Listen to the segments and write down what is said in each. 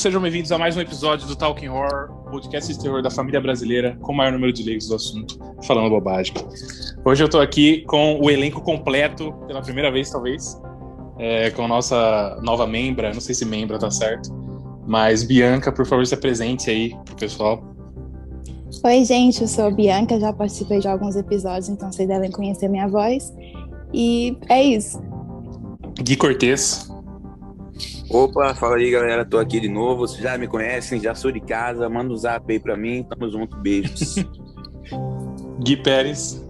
Amigos, sejam bem-vindos a mais um episódio do Talking Horror, podcast de terror da família brasileira, com o maior número de leigos do assunto, falando bobagem. Hoje eu tô aqui com o elenco completo, pela primeira vez, talvez, é, com a nossa nova membra, não sei se membra tá certo, mas Bianca, por favor, se apresente aí pro pessoal. Oi, gente, eu sou a Bianca, já participei de alguns episódios, então vocês devem conhecer minha voz. E é isso. Gui Cortez. Opa, fala aí galera, tô aqui de novo. Vocês já me conhecem, já sou de casa. Manda um zap aí pra mim, tamo junto, beijos. Gui Pérez.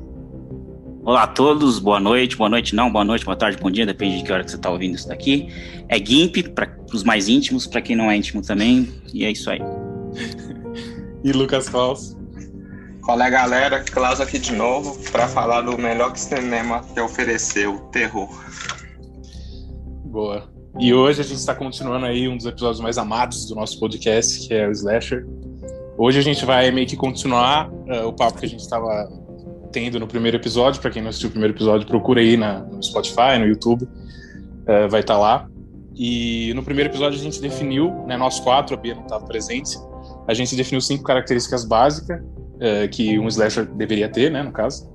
Olá a todos, boa noite, boa noite não, boa noite, boa tarde, bom dia, depende de que hora que você está ouvindo isso daqui. É GIMP para os mais íntimos, para quem não é íntimo também, e é isso aí. e Lucas Klaus. Fala galera, Klaus aqui de novo para falar do melhor que o cinema te ofereceu, terror. Boa. E hoje a gente está continuando aí um dos episódios mais amados do nosso podcast, que é o Slasher. Hoje a gente vai meio que continuar uh, o papo que a gente estava tendo no primeiro episódio. Para quem não assistiu o primeiro episódio, procura aí na, no Spotify, no YouTube, uh, vai estar tá lá. E no primeiro episódio a gente definiu, né, nós quatro, a Bia não estava presente, a gente definiu cinco características básicas uh, que um slasher deveria ter, né, no caso.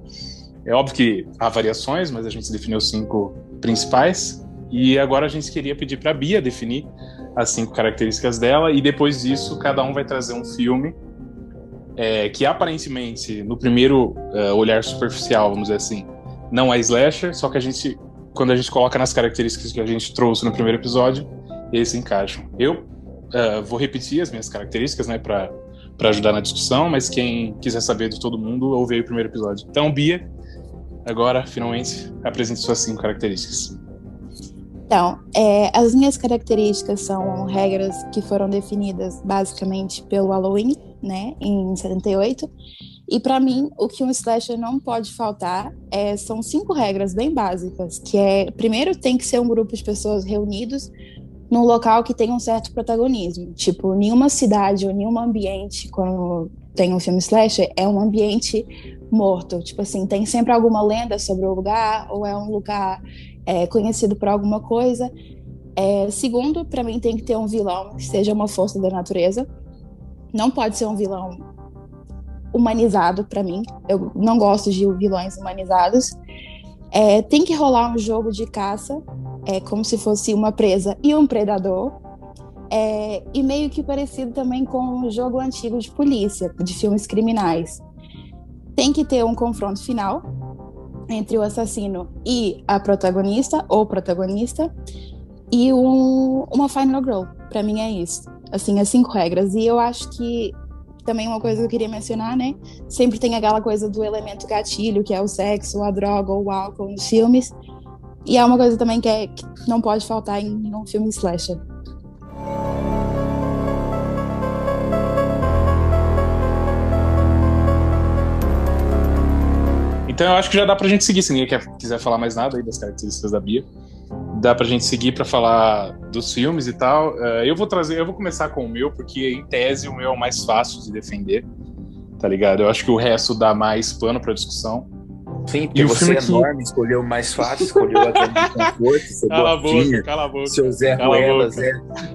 É óbvio que há variações, mas a gente definiu cinco principais. E agora a gente queria pedir para a Bia definir as cinco características dela, e depois disso, cada um vai trazer um filme é, que aparentemente, no primeiro uh, olhar superficial, vamos dizer assim, não é slasher, só que a gente, quando a gente coloca nas características que a gente trouxe no primeiro episódio, eles se encaixam. Eu uh, vou repetir as minhas características, né, para ajudar na discussão, mas quem quiser saber de todo mundo, ouve aí o primeiro episódio. Então, Bia, agora, finalmente, apresente suas cinco características. Então, é, as minhas características são regras que foram definidas basicamente pelo Halloween, né, em 78. E para mim, o que um slasher não pode faltar é, são cinco regras bem básicas, que é, primeiro, tem que ser um grupo de pessoas reunidos num local que tem um certo protagonismo. Tipo, nenhuma cidade ou nenhum ambiente, quando tem um filme slasher, é um ambiente morto. Tipo assim, tem sempre alguma lenda sobre o lugar, ou é um lugar é, conhecido por alguma coisa. É, segundo, para mim tem que ter um vilão que seja uma força da natureza. Não pode ser um vilão humanizado para mim. Eu não gosto de vilões humanizados. É, tem que rolar um jogo de caça, é como se fosse uma presa e um predador. É, e meio que parecido também com um jogo antigo de polícia, de filmes criminais. Tem que ter um confronto final, entre o assassino e a protagonista ou protagonista e um, uma final girl. Para mim é isso. Assim, as cinco regras. E eu acho que também uma coisa que eu queria mencionar, né? Sempre tem aquela coisa do elemento gatilho, que é o sexo, a droga ou o álcool nos filmes. E é uma coisa também que, é, que não pode faltar em nenhum filme slasher. Então eu acho que já dá pra gente seguir, se ninguém quer, quiser falar mais nada aí das características da Bia. Dá pra gente seguir para falar dos filmes e tal. Uh, eu vou trazer, eu vou começar com o meu, porque em tese o meu é o mais fácil de defender, tá ligado? Eu acho que o resto dá mais pano pra discussão. Sim, porque e você é enorme, que... escolheu o mais fácil, escolheu a zona de conforto, seu cala a boca, cala a boca, seu Zé Ruela, Zé,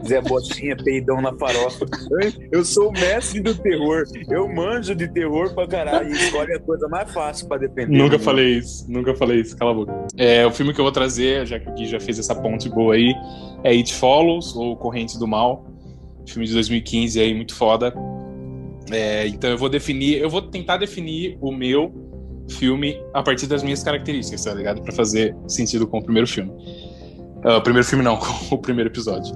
Zé Botinha, peidão na farofa. Eu sou o mestre do terror, eu manjo de terror pra caralho e escolhe a coisa mais fácil pra defender. Nunca falei isso, nunca falei isso, cala a boca. É, o filme que eu vou trazer, já que o Gui já fez essa ponte boa aí, é It Follows, ou Corrente do Mal, filme de 2015 aí, muito foda. É, então eu vou definir, eu vou tentar definir o meu filme a partir das minhas características, tá ligado? Para fazer sentido com o primeiro filme. Uh, primeiro filme não, com o primeiro episódio.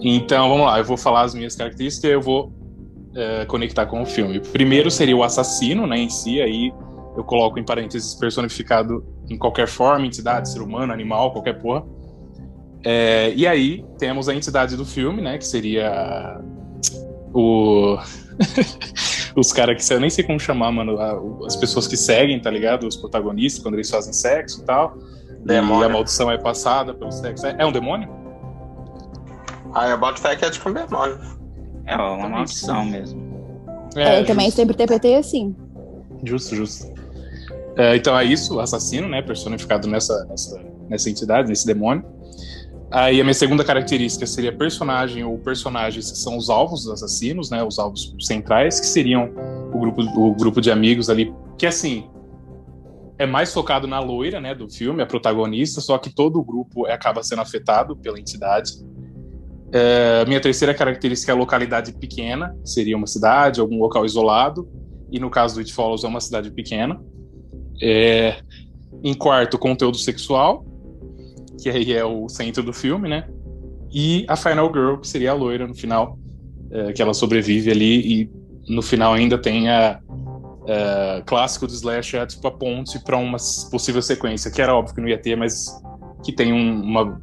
Então, vamos lá, eu vou falar as minhas características e eu vou uh, conectar com o filme. Primeiro seria o assassino, né, em si, aí eu coloco em parênteses personificado em qualquer forma, entidade, ser humano, animal, qualquer porra. É, e aí temos a entidade do filme, né, que seria o os caras que eu nem sei como chamar, mano, as pessoas que seguem, tá ligado? Os protagonistas, quando eles fazem sexo e tal. Demônio. E a maldição é passada pelo sexo. É, é um demônio? Ah, eu boto fé que é tipo um demônio. É uma maldição mesmo. É, é também sempre interpretei assim. Justo, justo. É, então é isso, o assassino, né? Personificado nessa, nessa, nessa entidade, nesse demônio. Aí a minha segunda característica seria personagem ou personagens que são os alvos dos assassinos, né? Os alvos centrais, que seriam o grupo, o grupo de amigos ali. Que assim, é mais focado na loira, né, do filme, a protagonista, só que todo o grupo acaba sendo afetado pela entidade. É, minha terceira característica é a localidade pequena, seria uma cidade, algum local isolado, e no caso do It Follows é uma cidade pequena. É, em quarto, conteúdo sexual, que aí é o centro do filme, né? E a Final Girl, que seria a loira no final, é, que ela sobrevive ali e no final ainda tem a, é, clássico do Slash é tipo a ponte para uma possível sequência, que era óbvio que não ia ter, mas que tem um, uma,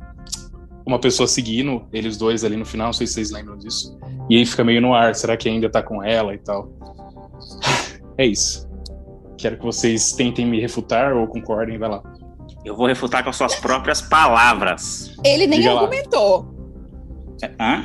uma pessoa seguindo eles dois ali no final, não sei se vocês lembram disso. E aí fica meio no ar, será que ainda tá com ela e tal? É isso. Quero que vocês tentem me refutar ou concordem, vai lá. Eu vou refutar com as suas próprias palavras. Ele nem Diga argumentou. É, hã?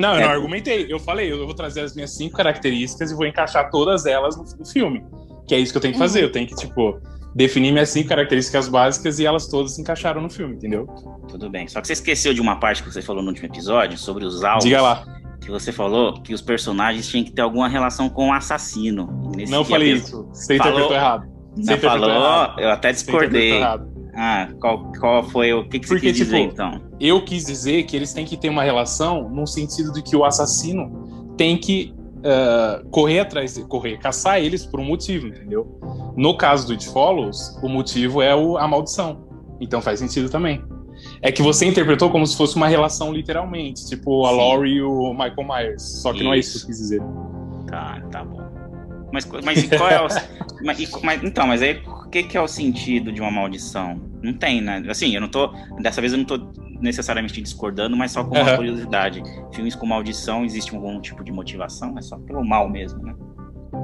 Não, eu é. não argumentei. Eu falei, eu vou trazer as minhas cinco características e vou encaixar todas elas no, no filme. Que é isso que eu tenho que fazer. Eu tenho que, tipo, definir minhas cinco características básicas e elas todas se encaixaram no filme, entendeu? Tudo bem. Só que você esqueceu de uma parte que você falou no último episódio sobre os alvos. Diga lá. Que você falou que os personagens tinham que ter alguma relação com o assassino. não falei isso. Você falou... interpretou errado. Você não falou, errado. eu até discordei. Ah, qual, qual foi o que, que Porque, você quis dizer tipo, então? Eu quis dizer que eles têm que ter uma relação no sentido de que o assassino tem que uh, correr atrás, correr, caçar eles por um motivo, entendeu? No caso do It Follows, o motivo é o, a maldição. Então faz sentido também. É que você interpretou como se fosse uma relação literalmente, tipo a Laurie e o Michael Myers. Só que isso. não é isso que eu quis dizer. Tá, tá bom. Mas, mas qual é o. mas, mas, então, mas aí o que, que é o sentido de uma maldição? Não tem, né? Assim, eu não tô. Dessa vez eu não tô necessariamente discordando, mas só com uma uhum. curiosidade. Filmes com maldição, existe algum tipo de motivação? É só pelo mal mesmo, né?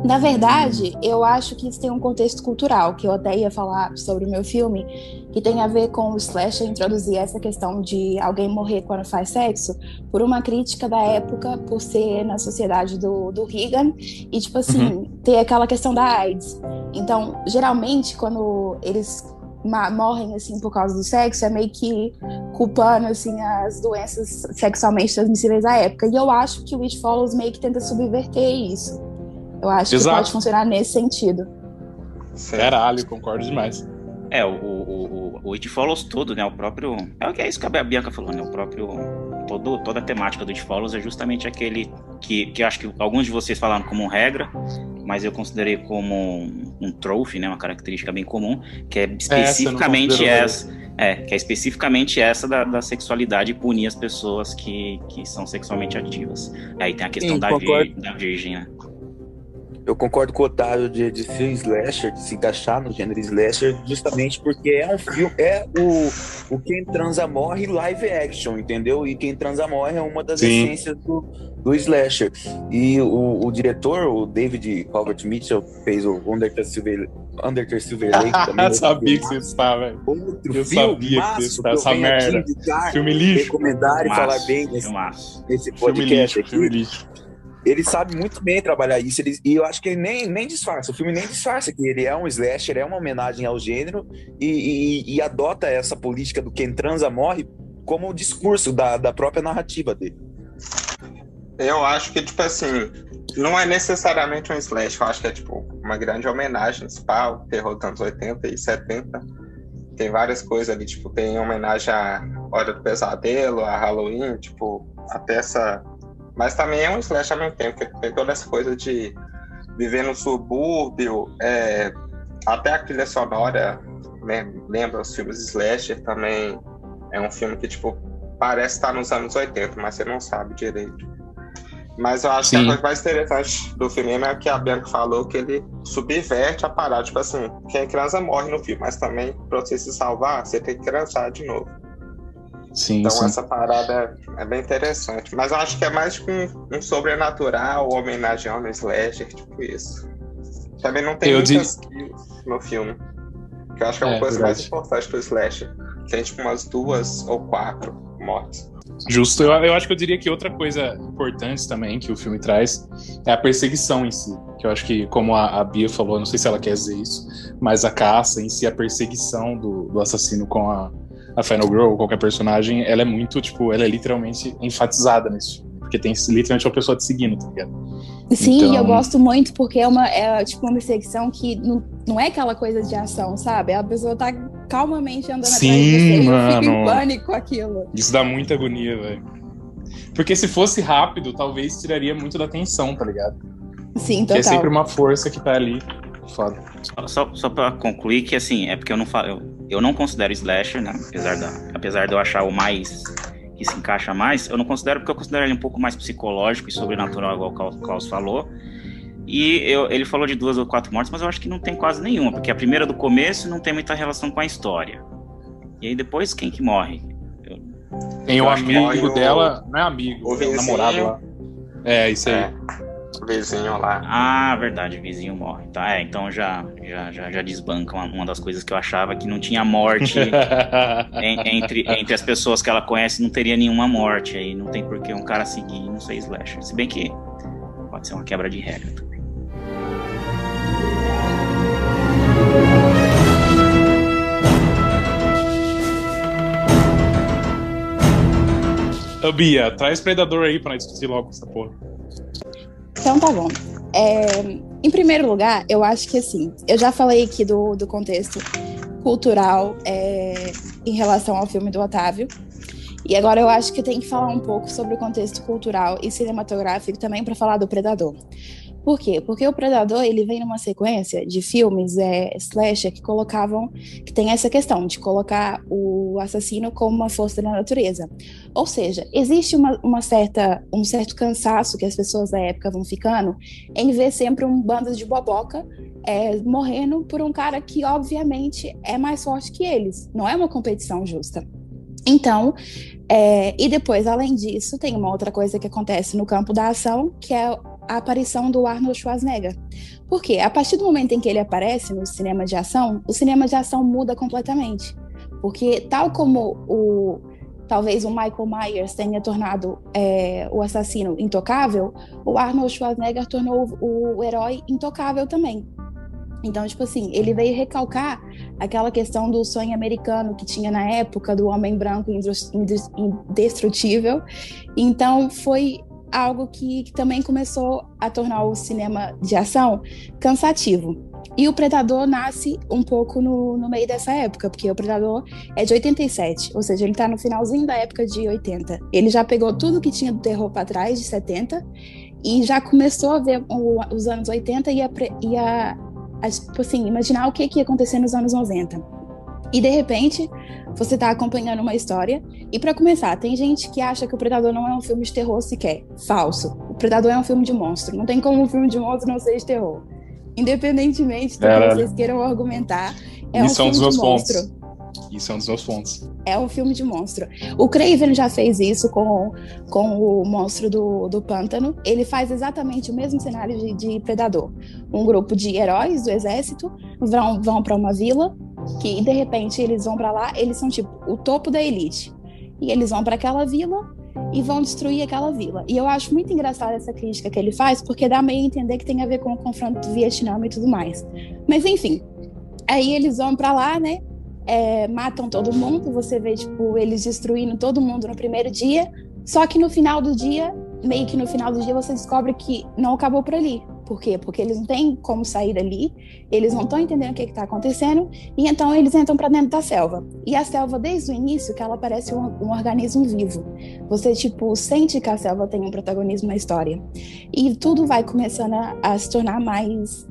Na verdade, eu acho que isso tem um contexto cultural, que eu até ia falar sobre o meu filme, que tem a ver com o slasher introduzir essa questão de alguém morrer quando faz sexo, por uma crítica da época, por ser na sociedade do, do Reagan, e, tipo assim, uhum. ter aquela questão da AIDS. Então, geralmente, quando eles morrem assim por causa do sexo é meio que culpando assim as doenças sexualmente transmissíveis da época e eu acho que o It Follows meio que tenta subverter isso eu acho Exato. que pode funcionar nesse sentido. Caralho, concordo demais. É, o, o, o, o It Follows todo, né? O próprio. É o que é isso que a Bianca falou, né? O próprio. Todo, toda a temática do It Follows é justamente aquele que, que acho que alguns de vocês falaram como regra, mas eu considerei como um, um trophy, né? Uma característica bem comum, que é especificamente essa. essa é, que é especificamente essa da, da sexualidade e punir as pessoas que, que são sexualmente ativas. Aí tem a questão Sim, da, vir, da virgem, né? Eu concordo com o Otávio de, de ser slasher, de se encaixar no gênero slasher, justamente porque é um filme, é o, o Quem Transa Morre live action, entendeu? E Quem Transa Morre é uma das Sim. essências do, do slasher. E o, o diretor, o David Robert Mitchell, fez o Undertaker Silver, Undertaker Silver Lake também. Eu sabia que você estava, velho. Outro eu filme sabia que você estava, essa merda. Filme lixo. Recomendar e falar bem nesse, nesse podcast filme lixo, aqui. Filme lixo ele sabe muito bem trabalhar isso, ele, e eu acho que ele nem, nem disfarça, o filme nem disfarça que ele é um slasher, é uma homenagem ao gênero, e, e, e adota essa política do quem transa morre como o discurso da, da própria narrativa dele. Eu acho que, tipo assim, não é necessariamente um slash, eu acho que é, tipo, uma grande homenagem, spa, o terror dos anos 80 e 70, tem várias coisas ali, tipo, tem homenagem à Hora do Pesadelo, a Halloween, tipo, até essa mas também é um slash ao mesmo tempo, que tem toda essa coisa de viver no subúrbio, é, até a trilha sonora lembra os filmes slasher também. É um filme que, tipo, parece estar nos anos 80, mas você não sabe direito. Mas eu acho Sim. que a coisa mais interessante do filme é que a Bianca falou que ele subverte a parada. Tipo assim, quem transa morre no filme, mas também pra você se salvar, você tem que transar de novo. Sim, então sim. essa parada é bem interessante. Mas eu acho que é mais tipo um, um sobrenatural, homenagem ao slasher, tipo isso. Também não tem eu muitas digo... no filme. Que eu acho que é uma é, coisa verdade. mais importante do slasher. Tem tipo umas duas ou quatro mortes. Justo, eu, eu acho que eu diria que outra coisa importante também que o filme traz é a perseguição em si. Que eu acho que, como a, a Bia falou, não sei se ela quer dizer isso, mas a caça em si, a perseguição do, do assassino com a, a Final Girl ou qualquer personagem, ela é muito, tipo, ela é literalmente enfatizada nesse filme. Porque tem literalmente uma pessoa te seguindo, tá ligado? Sim, então... eu gosto muito porque é uma, é, tipo, uma perseguição que não, não é aquela coisa de ação, sabe? A pessoa tá calmamente andando Sim, atrás de você mano. e fica em pânico com aquilo. Isso dá muita agonia, velho. Porque se fosse rápido, talvez tiraria muito da tensão, tá ligado? Sim, total. Que é sempre uma força que tá ali. Foda. Só, só, só pra concluir que, assim, é porque eu não falo... Eu, eu não considero slasher, né? Apesar, da, apesar de eu achar o mais que se encaixa mais, eu não considero porque eu considero ele um pouco mais psicológico e sobrenatural, igual o Klaus falou. E eu, ele falou de duas ou quatro mortes, mas eu acho que não tem quase nenhuma, porque a primeira do começo não tem muita relação com a história. E aí depois quem que morre? Eu, tem o amigo dela, não é amigo, o é namorado lá. É, isso aí. É vizinho lá. Ah, verdade, o vizinho morre. Tá, é, então já, já, já, já desbanca uma, uma, das coisas que eu achava que não tinha morte em, entre, entre as pessoas que ela conhece, não teria nenhuma morte. Aí não tem por que um cara seguir não ser slasher. Se bem que pode ser uma quebra de regra também. Ô, Bia, traz Predador aí pra discutir logo essa porra. Então tá bom. É, em primeiro lugar, eu acho que assim, eu já falei aqui do, do contexto cultural é, em relação ao filme do Otávio. E agora eu acho que tem que falar um pouco sobre o contexto cultural e cinematográfico também para falar do Predador. Por quê? Porque o Predador ele vem numa sequência de filmes é, slasher que colocavam que tem essa questão de colocar o assassino como uma força da natureza. Ou seja, existe uma, uma certa um certo cansaço que as pessoas da época vão ficando em ver sempre um bando de boboca é, morrendo por um cara que obviamente é mais forte que eles. Não é uma competição justa. Então, é, e depois, além disso, tem uma outra coisa que acontece no campo da ação, que é a aparição do Arnold Schwarzenegger. Porque a partir do momento em que ele aparece no cinema de ação, o cinema de ação muda completamente. Porque tal como o talvez o Michael Myers tenha tornado é, o assassino intocável, o Arnold Schwarzenegger tornou o, o herói intocável também. Então, tipo assim, ele veio recalcar aquela questão do sonho americano que tinha na época do homem branco indestrutível. Então, foi algo que, que, também começou a tornar o cinema de ação cansativo. E o Predador nasce um pouco no, no meio dessa época, porque o Predador é de 87, ou seja, ele está no finalzinho da época de 80. Ele já pegou tudo que tinha do terror para trás, de 70, e já começou a ver o, os anos 80 e a, e a, a tipo assim, imaginar o que, que ia acontecer nos anos 90. E de repente, você está acompanhando uma história. E para começar, tem gente que acha que o Predador não é um filme de terror sequer. Falso. O Predador é um filme de monstro. Não tem como um filme de monstro não ser de terror. Independentemente do que vocês queiram argumentar, é Isso um filme de monstro. Pontos. Isso é um dos meus pontos. É um filme de monstro. O Craven já fez isso com, com o monstro do, do pântano. Ele faz exatamente o mesmo cenário de, de Predador. Um grupo de heróis do exército vão, vão para uma vila que de repente eles vão para lá, eles são tipo o topo da elite. E eles vão para aquela vila e vão destruir aquela vila. E eu acho muito engraçada essa crítica que ele faz, porque dá meio a entender que tem a ver com o confronto do Vietnã e tudo mais. Mas enfim, aí eles vão para lá, né? É, matam todo mundo, você vê tipo eles destruindo todo mundo no primeiro dia. Só que no final do dia, meio que no final do dia, você descobre que não acabou por ali. Por quê? Porque eles não têm como sair dali, eles não estão entendendo o que está acontecendo, e então eles entram para dentro da selva. E a selva, desde o início, que ela parece um, um, organismo vivo. Você, tipo, sente que a selva tem um protagonismo na história. E tudo vai começando a, a se tornar mais,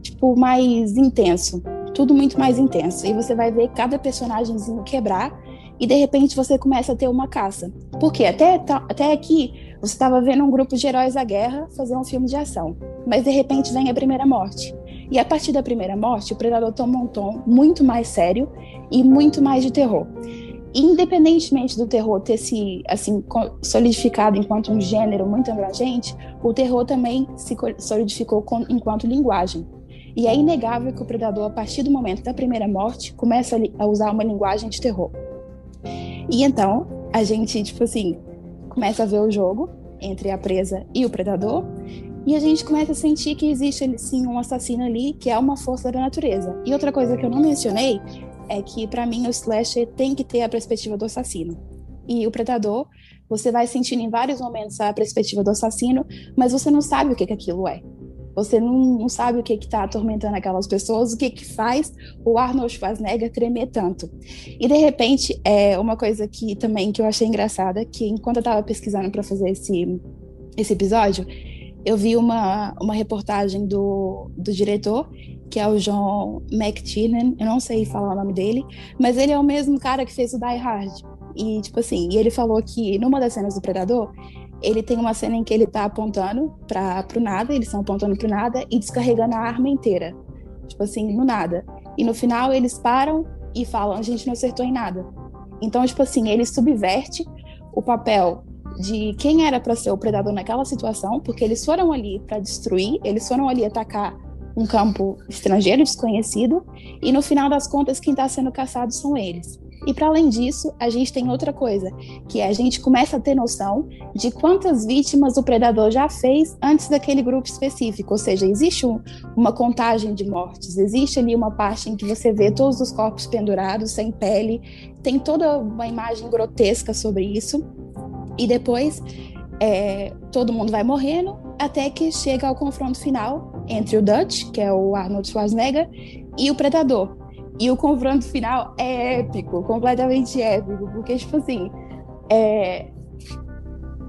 tipo, mais intenso. Tudo muito mais intenso. E você vai ver cada personagemzinho quebrar, e de repente você começa a ter uma caça. Porque até, até aqui você estava vendo um grupo de heróis da guerra fazer um filme de ação, mas de repente vem a primeira morte. E a partir da primeira morte, o Predador toma um tom muito mais sério e muito mais de terror. Independentemente do terror ter se assim solidificado enquanto um gênero muito abrangente, o terror também se solidificou com, enquanto linguagem. E é inegável que o Predador, a partir do momento da primeira morte, começa a usar uma linguagem de terror. E então, a gente, tipo assim, começa a ver o jogo entre a presa e o predador, e a gente começa a sentir que existe sim um assassino ali que é uma força da natureza. E outra coisa que eu não mencionei é que para mim o slasher tem que ter a perspectiva do assassino. E o predador, você vai sentindo em vários momentos a perspectiva do assassino, mas você não sabe o que, que aquilo é. Você não, não sabe o que está atormentando aquelas pessoas, o que, que faz o Arnold Schwarzenegger tremer tanto. E de repente, é uma coisa que também que eu achei engraçada, que enquanto eu estava pesquisando para fazer esse, esse episódio, eu vi uma, uma reportagem do, do diretor, que é o John McTiernan, eu não sei falar o nome dele, mas ele é o mesmo cara que fez o Die Hard. E, tipo assim, e ele falou que numa das cenas do Predador, ele tem uma cena em que ele tá apontando para pro nada, eles estão apontando pro nada e descarregando a arma inteira. Tipo assim, no nada. E no final eles param e falam: a gente não acertou em nada. Então, tipo assim, ele subverte o papel de quem era para ser o predador naquela situação, porque eles foram ali para destruir, eles foram ali atacar um campo estrangeiro, desconhecido, e no final das contas, quem está sendo caçado são eles. E para além disso, a gente tem outra coisa, que é a gente começa a ter noção de quantas vítimas o predador já fez antes daquele grupo específico. Ou seja, existe um, uma contagem de mortes, existe ali uma parte em que você vê todos os corpos pendurados, sem pele, tem toda uma imagem grotesca sobre isso. E depois é, todo mundo vai morrendo até que chega ao confronto final entre o Dutch, que é o Arnold Schwarzenegger, e o Predador. E o confronto final é épico, completamente épico, porque, tipo assim, é...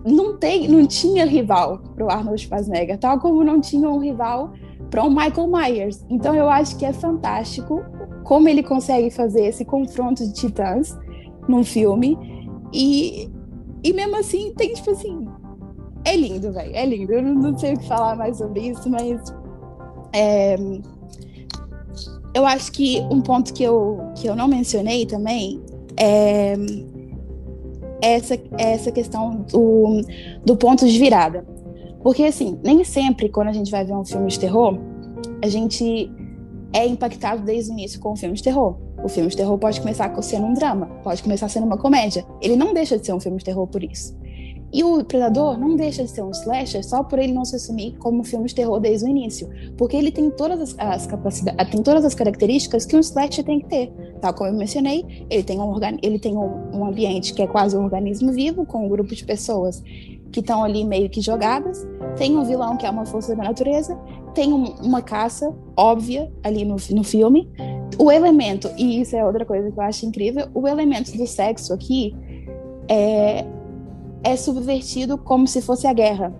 não, tem, não tinha rival para o Arnold Schwarzenegger, tal como não tinha um rival para o Michael Myers. Então eu acho que é fantástico como ele consegue fazer esse confronto de titãs num filme. E, e mesmo assim, tem, tipo assim, é lindo, velho, é lindo. Eu não, não, sei o que falar mais sobre isso, mas. É, eu acho que um ponto que eu, que eu não mencionei também é essa, essa questão do, do ponto de virada. Porque, assim, nem sempre quando a gente vai ver um filme de terror, a gente é impactado desde o início com o filme de terror. O filme de terror pode começar sendo um drama, pode começar sendo uma comédia. Ele não deixa de ser um filme de terror por isso. E o Predador não deixa de ser um slasher só por ele não se assumir como um filme de terror desde o início, porque ele tem todas as, as capacidades, tem todas as características que um slasher tem que ter. Tal como eu mencionei, ele tem um, ele tem um, um ambiente que é quase um organismo vivo, com um grupo de pessoas que estão ali meio que jogadas, tem um vilão que é uma força da natureza, tem um, uma caça óbvia ali no, no filme. O elemento, e isso é outra coisa que eu acho incrível, o elemento do sexo aqui é, é subvertido como se fosse a guerra.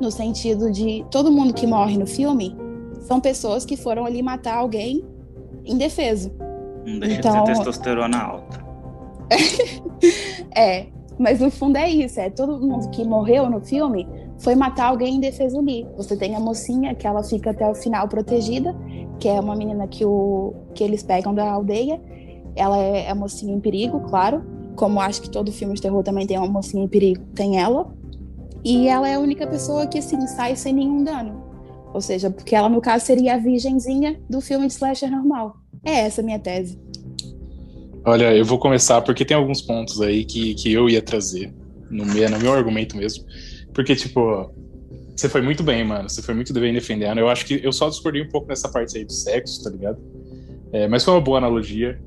No sentido de todo mundo que morre no filme são pessoas que foram ali matar alguém indefeso. Não deixa então... de ter testosterona alta. é, mas no fundo é isso, é todo mundo que morreu no filme foi matar alguém indefeso ali. Você tem a mocinha que ela fica até o final protegida, que é uma menina que, o, que eles pegam da aldeia. Ela é a mocinha em perigo, claro como acho que todo filme de terror também tem uma mocinha em perigo, tem ela. E ela é a única pessoa que, assim, sai sem nenhum dano. Ou seja, porque ela, no caso, seria a virgenzinha do filme de slasher normal. É essa a minha tese. Olha, eu vou começar porque tem alguns pontos aí que, que eu ia trazer no meu, no meu argumento mesmo. Porque, tipo, você foi muito bem, mano. Você foi muito bem defendendo. Eu acho que eu só discordei um pouco nessa parte aí do sexo, tá ligado? É, mas foi uma boa analogia.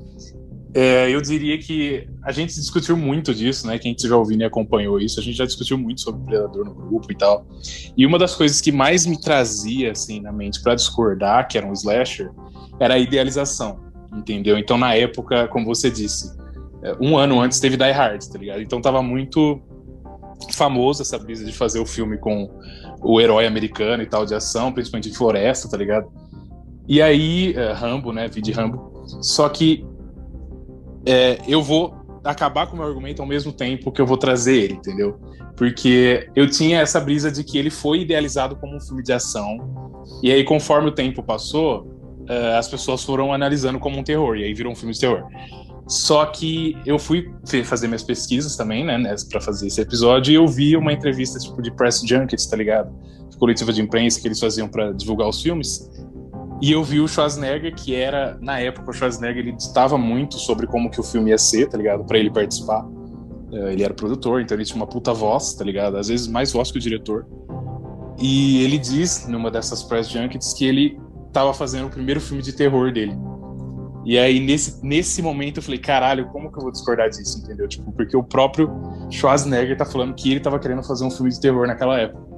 É, eu diria que a gente discutiu muito disso, né? Quem estiver ouvindo e acompanhou isso, a gente já discutiu muito sobre Predador no grupo e tal. E uma das coisas que mais me trazia, assim, na mente para discordar, que era um slasher, era a idealização, entendeu? Então, na época, como você disse, é, um ano antes teve Die Hard, tá ligado? Então tava muito famoso essa brisa de fazer o filme com o herói americano e tal, de ação, principalmente de floresta, tá ligado? E aí, é, Rambo, né? Vi de Rambo. Só que é, eu vou acabar com o meu argumento ao mesmo tempo que eu vou trazer ele, entendeu? Porque eu tinha essa brisa de que ele foi idealizado como um filme de ação, e aí conforme o tempo passou, uh, as pessoas foram analisando como um terror, e aí virou um filme de terror. Só que eu fui fazer minhas pesquisas também, né, né para fazer esse episódio, e eu vi uma entrevista tipo de press junkets, tá ligado? Coletiva de imprensa que eles faziam para divulgar os filmes. E eu vi o Schwarzenegger, que era, na época, o Schwarzenegger, ele estava muito sobre como que o filme ia ser, tá ligado? Pra ele participar. É, ele era produtor, então ele tinha uma puta voz, tá ligado? Às vezes mais voz que o diretor. E ele diz, numa dessas press junkets, que ele estava fazendo o primeiro filme de terror dele. E aí, nesse, nesse momento, eu falei, caralho, como que eu vou discordar disso, entendeu? Tipo, porque o próprio Schwarzenegger tá falando que ele tava querendo fazer um filme de terror naquela época.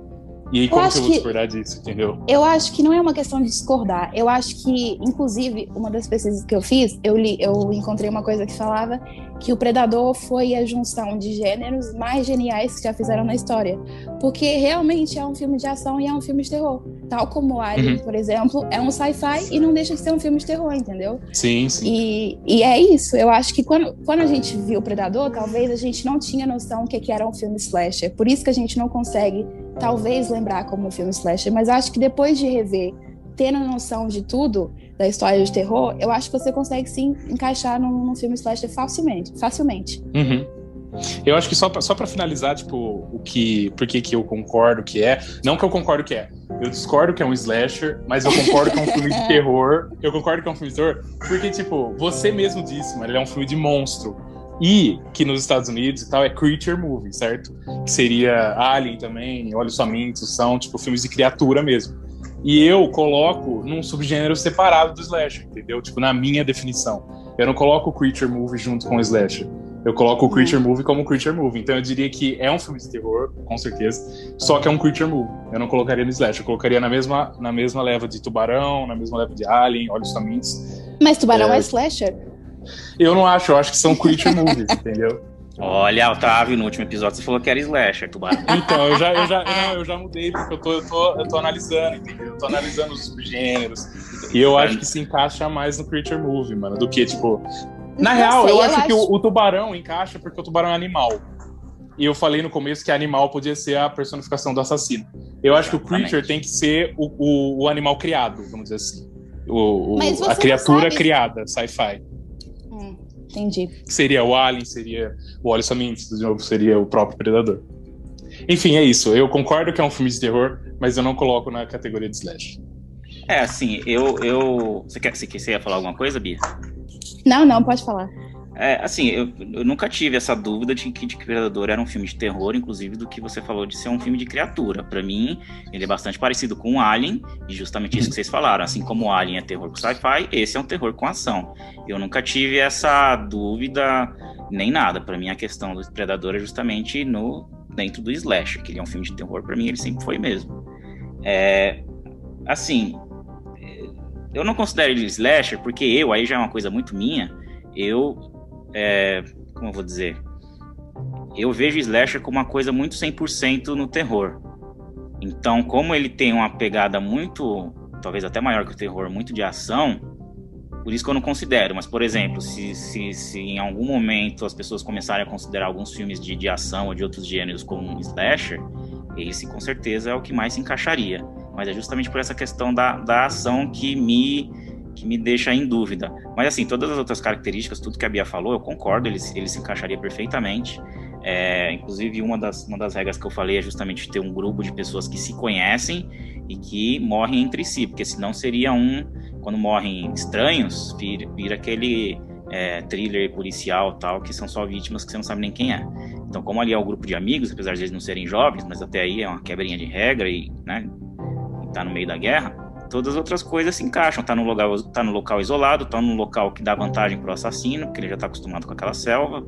E aí, como que eu vou discordar disso, entendeu? Eu acho que não é uma questão de discordar. Eu acho que, inclusive, uma das pesquisas que eu fiz, eu, li, eu encontrei uma coisa que falava que o Predador foi a junção de gêneros mais geniais que já fizeram na história. Porque realmente é um filme de ação e é um filme de terror. Tal como Alien, uhum. por exemplo, é um sci-fi e não deixa de ser um filme de terror, entendeu? Sim, sim. E, e é isso. Eu acho que quando, quando a gente viu o Predador, talvez a gente não tinha noção do que, que era um filme slasher. Por isso que a gente não consegue talvez lembrar como um filme slasher, mas acho que depois de rever, tendo noção de tudo da história de terror, eu acho que você consegue sim encaixar num, num filme slasher facilmente. facilmente. Uhum. Eu acho que só pra, só pra finalizar, tipo, o que. Por que, que eu concordo que é. Não que eu concordo que é. Eu discordo que é um slasher, mas eu concordo que é um filme de terror. Eu concordo que é um filme de terror. Porque, tipo, você mesmo disse, mas ele é um filme de monstro. E que nos Estados Unidos e tal é creature movie, certo? Que seria Alien também, Olhos Famintos, são tipo filmes de criatura mesmo. E eu coloco num subgênero separado do slasher, entendeu? Tipo, na minha definição. Eu não coloco o creature movie junto com o slasher. Eu coloco o creature movie como creature movie. Então eu diria que é um filme de terror, com certeza, só que é um creature movie. Eu não colocaria no slasher, eu colocaria na mesma, na mesma leva de Tubarão, na mesma leva de Alien, Olhos Famintos. Mas Tubarão é, é slasher? Eu não acho, eu acho que são creature movies, entendeu? Olha, Otávio, no último episódio você falou que era slasher, tubarão. Então, eu já, eu já, não, eu já mudei, porque eu tô, eu, tô, eu tô analisando, entendeu? Eu tô analisando os subgêneros. E eu acho que se encaixa mais no creature movie, mano, do que, tipo. Na não real, sei, eu, eu, acho, acho que o, o, tubarão encaixa porque o tubarão é animal. E eu falei no começo que animal podia ser a personificação do assassino. Eu acho que o creature tem que ser o, o, o animal criado, vamos dizer assim. O, a criatura criada, sci-fi. Entendi. Seria o Alien, seria o Olhos Famintos, de novo, seria o próprio Predador. Enfim, é isso. Eu concordo que é um filme de terror, mas eu não coloco na categoria de slash. É, assim, eu. eu... Você, quer, você, você ia falar alguma coisa, Bia? Não, não, pode falar. É, assim, eu, eu, nunca tive essa dúvida de que, de Predador era um filme de terror, inclusive do que você falou de ser um filme de criatura. Para mim, ele é bastante parecido com o Alien, e justamente isso que vocês falaram. Assim como o Alien é terror com sci-fi, esse é um terror com ação. Eu nunca tive essa dúvida nem nada. Para mim, a questão do Predador é justamente no dentro do slasher, que ele é um filme de terror. Para mim, ele sempre foi mesmo. É, assim, eu não considero ele slasher porque eu, aí já é uma coisa muito minha, eu é, como eu vou dizer? Eu vejo slasher como uma coisa muito 100% no terror. Então, como ele tem uma pegada muito, talvez até maior que o terror, muito de ação, por isso que eu não considero. Mas, por exemplo, se, se, se em algum momento as pessoas começarem a considerar alguns filmes de, de ação ou de outros gêneros como um slasher, esse com certeza é o que mais se encaixaria. Mas é justamente por essa questão da, da ação que me que me deixa em dúvida. Mas assim, todas as outras características, tudo que a Bia falou, eu concordo, ele, ele se encaixaria perfeitamente. É, inclusive, uma das, uma das regras que eu falei é justamente ter um grupo de pessoas que se conhecem e que morrem entre si, porque senão seria um. Quando morrem estranhos, vira, vira aquele é, thriller policial tal, que são só vítimas que você não sabe nem quem é. Então, como ali é o um grupo de amigos, apesar de eles não serem jovens, mas até aí é uma quebrinha de regra e, né, tá no meio da guerra, Todas as outras coisas se encaixam. Tá no local, tá no local isolado, tá num local que dá vantagem pro assassino, porque ele já tá acostumado com aquela selva.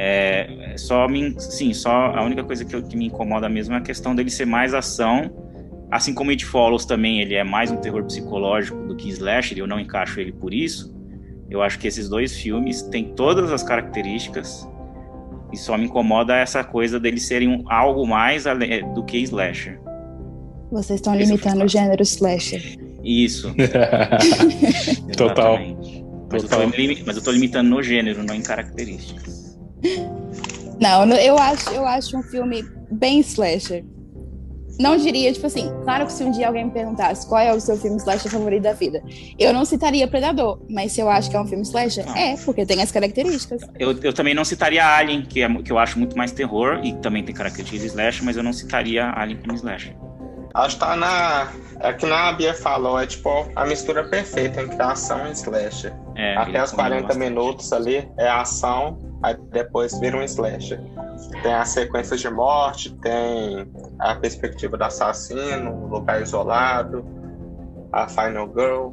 É, só me, sim, só a única coisa que, que, me incomoda mesmo é a questão dele ser mais ação, assim como It Follows também, ele é mais um terror psicológico do que slasher, eu não encaixo ele por isso. Eu acho que esses dois filmes têm todas as características e só me incomoda essa coisa deles serem algo mais do que slasher. Vocês estão limitando o gênero slasher. Isso. Total. Mas, Total. Eu tô, mas eu tô limitando no gênero, não em características. Não, eu acho, eu acho um filme bem slasher. Não diria, tipo assim, claro que se um dia alguém me perguntasse qual é o seu filme slasher favorito da vida, eu não citaria Predador, mas se eu acho que é um filme slasher, não. é, porque tem as características. Eu, eu também não citaria Alien, que, é, que eu acho muito mais terror e também tem características de slasher, mas eu não citaria Alien como slasher. Acho que tá na. É que na Bia falou, é tipo a mistura perfeita entre ação e slasher. É, Até os 40 minutos ali é ação, aí depois vira um slasher. Tem as sequências de morte, tem a perspectiva do assassino, lugar isolado, a Final Girl.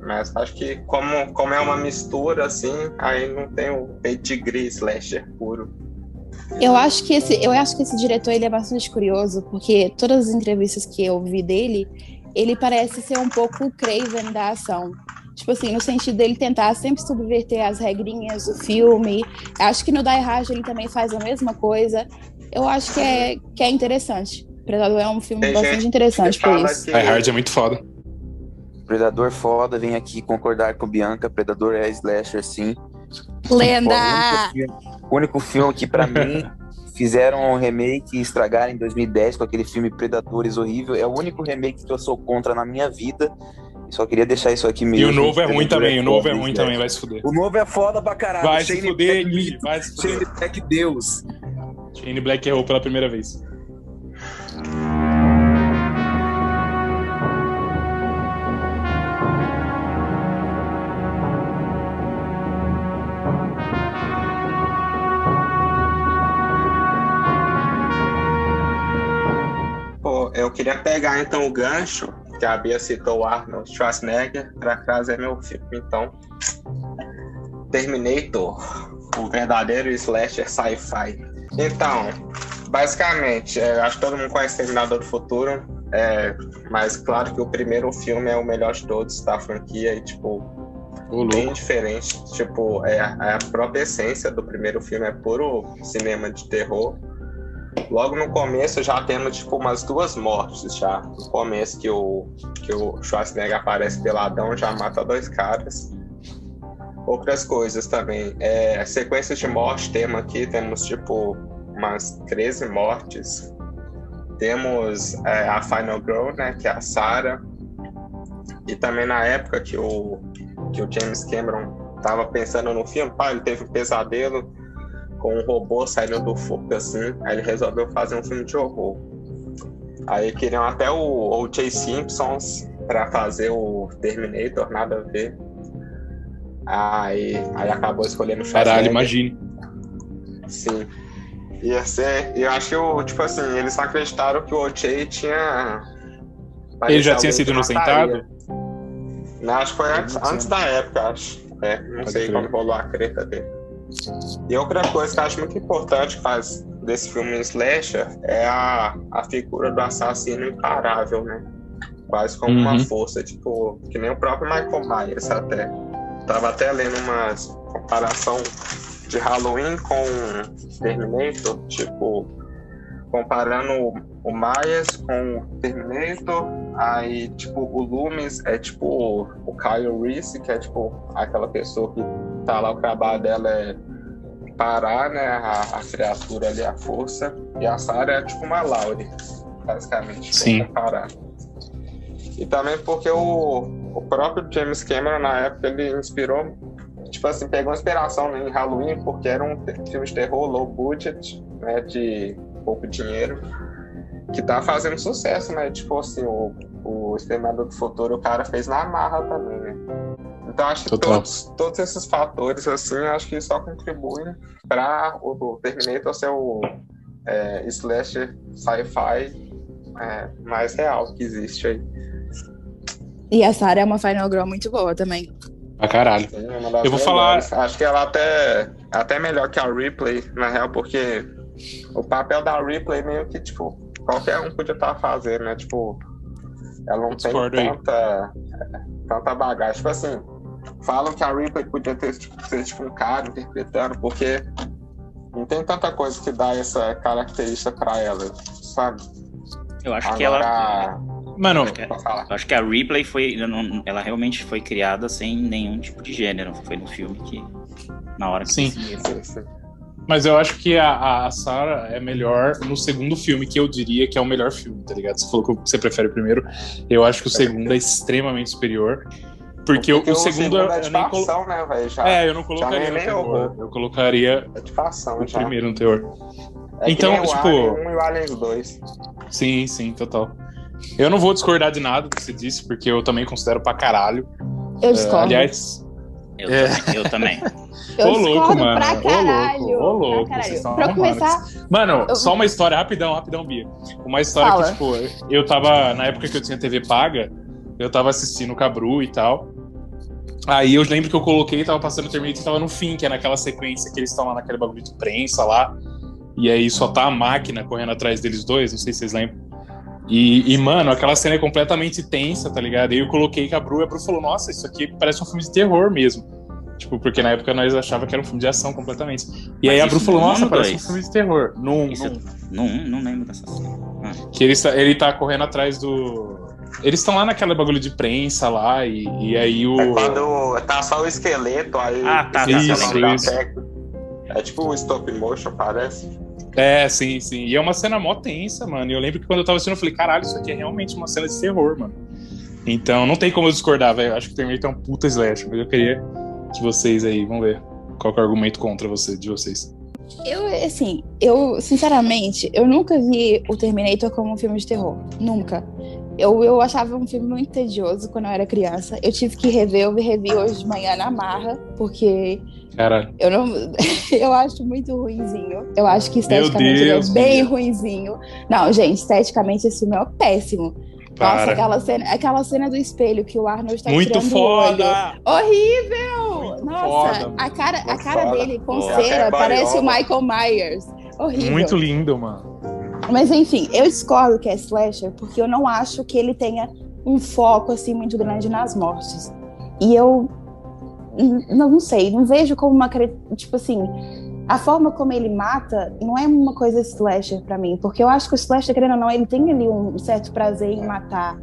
Mas acho que como, como é uma mistura, assim, aí não tem o pedigree slasher puro. Eu acho que esse, eu acho que esse diretor ele é bastante curioso, porque todas as entrevistas que eu vi dele, ele parece ser um pouco Craven da ação. Tipo assim, no sentido dele tentar sempre subverter as regrinhas do filme. Acho que no Die Hard ele também faz a mesma coisa. Eu acho que é, que é interessante. Predador é um filme Tem bastante interessante por isso. Die Hard é muito foda. Predador foda, vem aqui concordar com Bianca. Predador é slasher, sim. Lenda! O único filme que, para mim, fizeram um remake e estragaram em 2010 com aquele filme Predadores horrível. É o único remake que eu sou contra na minha vida. Só queria deixar isso aqui mesmo. E o novo é ruim também, o novo é ruim também, vai se fuder. O novo é foda pra caralho. Vai se fuder, Black, vai se fuder. Shane Black Deus. Shane Black errou pela primeira vez. Queria pegar então o gancho que a Bia citou o Arnold Schwarzenegger para trazer meu filme. Então, Terminator, o verdadeiro slasher sci-fi. Então, basicamente, é, acho que todo mundo conhece Terminador do Futuro, é, mas claro que o primeiro filme é o melhor de todos da franquia e, tipo, bem diferente. Tipo, é, é a própria essência do primeiro filme é puro cinema de terror Logo no começo já temos tipo umas duas mortes já. No começo que o, que o Schwarzenegger aparece peladão, já mata dois caras. Outras coisas também. É, sequência de morte temos aqui, temos tipo umas 13 mortes. Temos é, a Final Girl, né, que é a Sarah. E também na época que o, que o James Cameron tava pensando no filme, pá, ele teve um pesadelo com um robô saindo do fogo assim. Aí ele resolveu fazer um filme de horror. Aí queriam até o O.J. Simpsons para fazer o Terminator, nada a ver. Aí, aí acabou escolhendo o Caralho, imagine. Sim. Ia ser. Eu acho que, tipo assim, eles acreditaram que o O.J. tinha. Ele já tinha sido inocentado? Não, acho que foi antes, antes da época, acho. É, não Pode sei quando rolou a treta dele. E outra coisa que eu acho muito importante faz desse filme slasher é a, a figura do assassino imparável, né? Quase como uhum. uma força, tipo, que nem o próprio Michael Myers até. Tava até lendo uma comparação de Halloween com Terminator, tipo, comparando o Myers com o Terminator, aí, tipo, o Loomis é tipo o Kyle Reese, que é tipo aquela pessoa que tá lá, o trabalho dela é parar, né, a, a criatura ali, a força, e a Sarah é tipo uma Laurie, basicamente, Sim. parar. E também porque o, o próprio James Cameron, na época, ele inspirou, tipo assim, pegou inspiração em Halloween, porque era um filme de terror low budget, né, de pouco dinheiro, que tá fazendo sucesso, né, tipo assim, o, o Exterminador do Futuro, o cara fez na marra também, né. Então acho que todos, todos esses fatores assim, acho que só contribuem para o Terminator ser o é, slasher sci-fi é, mais real que existe aí. E a Sarah é uma Final Girl muito boa também. Pra caralho. Sim, eu vou falar. Acho que ela até, até melhor que a Ripley, na real, porque o papel da Ripley meio que, tipo, qualquer um podia estar tá fazendo, né? Tipo, ela não tem tanta, tanta bagagem. Tipo assim, falam que a Ripley podia ter tipo, ser tipo um cara interpretando, porque não tem tanta coisa que dá essa característica para ela, sabe? Eu acho Agora, que ela. Mano, eu acho que a Ripley foi. Ela realmente foi criada sem nenhum tipo de gênero. Foi no filme que. Na hora que. Sim. sim, sim. Mas eu acho que a, a Sarah é melhor no segundo filme, que eu diria que é o melhor filme, tá ligado? Você falou que você prefere o primeiro. Eu acho que o segundo é extremamente superior. Porque, Porque o, o, segundo, segundo é de facção, né, velho? É, eu não colocaria no teor. Eu colocaria é o já. primeiro no teor. É então, tipo. Alien 1 e o Alien 2. Sim, sim, total. Eu não vou discordar de nada que você disse, porque eu também considero pra caralho. Eu discordo. Uh, aliás. Eu, é... também. Eu também. Eu ô louco, mano. Pra caralho. Ô louco, ô louco. Pra, vocês pra começar. Mano, eu... só uma história, rapidão, rapidão, Bia. Uma história Fala. que, tipo, eu tava. Na época que eu tinha TV paga, eu tava assistindo o Cabru e tal. Aí eu lembro que eu coloquei, tava passando o Terminator e tava no fim, que é naquela sequência que eles estão lá naquele bagulho de prensa lá. E aí só tá a máquina correndo atrás deles dois, não sei se vocês lembram. E, e, mano, aquela cena é completamente tensa, tá ligado? E eu coloquei com a Bru e a Bru falou: Nossa, isso aqui parece um filme de terror mesmo. Tipo, porque na época nós achava que era um filme de ação completamente. E Mas aí a Bru falou: Nossa, parece dois? um filme de terror. Num, isso, num. Num, não lembro dessa cena. Ah. Que ele, ele tá correndo atrás do. Eles estão lá naquela bagulho de prensa lá, e, e aí o. É quando tá só o esqueleto, aí. Ah, tá, tá. Isso, isso. É tipo um stop motion, parece. É, sim, sim. E é uma cena mó tensa, mano. E eu lembro que quando eu tava assistindo, eu falei, caralho, isso aqui é realmente uma cena de terror, mano. Então, não tem como eu discordar, velho. Acho que o Terminator é um puta slash, mas eu queria que vocês aí, vamos ver qual é o argumento contra você, de vocês. Eu, assim, eu, sinceramente, eu nunca vi o Terminator como um filme de terror. Nunca. Eu, eu achava um filme muito tedioso quando eu era criança. Eu tive que rever, eu revi hoje de manhã na marra, porque Cara. Eu não. Eu acho muito ruinzinho. Eu acho que esteticamente ele é bem ruinzinho. Não, gente, esteticamente esse filme é péssimo. Para. Nossa, aquela cena, aquela cena do espelho que o Arnold está muito tirando foda. o olho. Horrível! Muito Nossa, foda, a cara, a cara dele com cera parece o Michael Myers. Horrível. Muito lindo, mano. Mas enfim, eu discordo que é slasher porque eu não acho que ele tenha um foco assim muito grande nas mortes. E eu não, não sei, não vejo como uma tipo assim, a forma como ele mata não é uma coisa slasher para mim, porque eu acho que o slasher querendo ou não, ele tem ali um certo prazer em matar,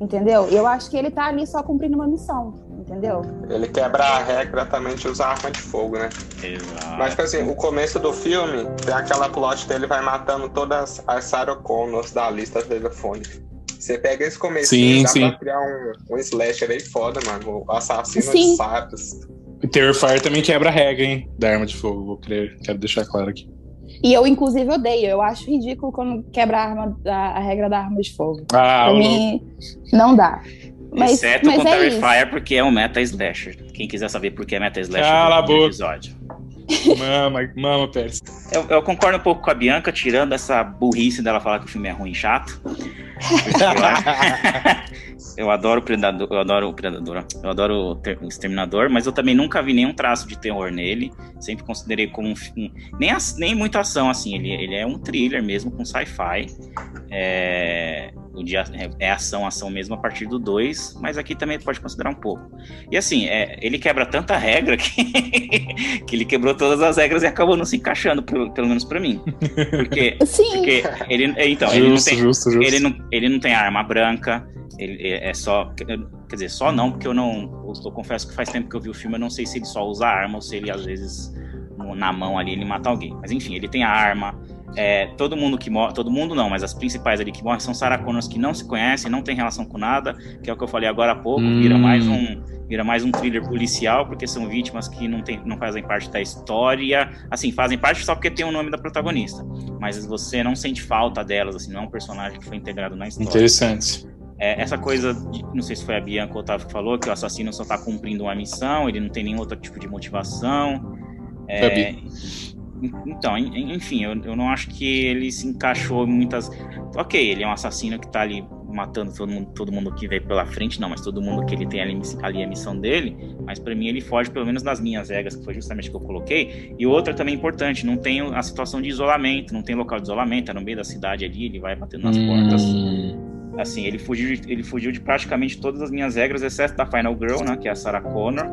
entendeu? Eu acho que ele tá ali só cumprindo uma missão, entendeu? Ele quebra a regra também de usar arma de fogo, né? Exato. Mas, tipo assim, o começo do filme tem aquela plot dele vai matando todas as Sarah Connors da lista telefônica. Você pega esse começo sim, dá sim. pra criar um, um slasher aí foda, mano. O assassino sim. de sapos. E Terrifier também quebra a regra, hein? Da arma de fogo, vou querer, quero deixar claro aqui. E eu, inclusive, odeio. Eu acho ridículo quando quebra a, arma, a, a regra da arma de fogo. Ah, pra mim, não dá. Mas, Exceto mas com é Terrifier, porque é um meta slasher. Quem quiser saber por que é meta slasher, Cala a boca. episódio. Mama, mama, Pérez. Eu, eu, concordo um pouco com a Bianca, tirando essa burrice dela falar que o filme é ruim e chato. Eu, adoro o Predador, eu adoro o Predador, eu adoro o Exterminador, mas eu também nunca vi nenhum traço de terror nele. Sempre considerei como um, um nem, nem muita ação assim. Ele, ele é um thriller mesmo com sci-fi. É, o dia é ação, ação mesmo a partir do 2, mas aqui também pode considerar um pouco. E assim, é, ele quebra tanta regra que, que ele quebrou todas as regras e acabou não se encaixando, pelo, pelo menos para mim. Porque, Sim. porque ele, então, justo, ele não tem, justo, justo. ele não, ele não tem arma branca, ele é só, quer dizer, só não, porque eu não, eu, eu confesso que faz tempo que eu vi o filme, eu não sei se ele só usa arma ou se ele às vezes na mão ali ele mata alguém. Mas enfim, ele tem a arma, é, todo mundo que morre, todo mundo não, mas as principais ali que morrem são saraconas que não se conhecem, não tem relação com nada, que é o que eu falei agora há pouco, Hum. vira mais um vira mais um thriller policial, porque são vítimas que não, tem, não fazem parte da história, assim, fazem parte só porque tem o nome da protagonista, mas você não sente falta delas, assim, não é um personagem que foi integrado na história. Interessante. É, essa coisa, de, não sei se foi a Bianca ou o Otávio que falou, que o assassino só tá cumprindo uma missão, ele não tem nenhum outro tipo de motivação. É, então, en- enfim, eu, eu não acho que ele se encaixou em muitas. Ok, ele é um assassino que tá ali matando todo mundo, todo mundo que veio pela frente, não, mas todo mundo que ele tem ali, ali a missão dele. Mas pra mim ele foge pelo menos das minhas regras, que foi justamente o que eu coloquei. E outra também importante, não tem a situação de isolamento, não tem local de isolamento, é no meio da cidade ali, ele vai batendo nas portas. Assim, ele fugiu, de, ele fugiu de praticamente todas as minhas regras, exceto da Final Girl, né? Que é a Sarah Connor.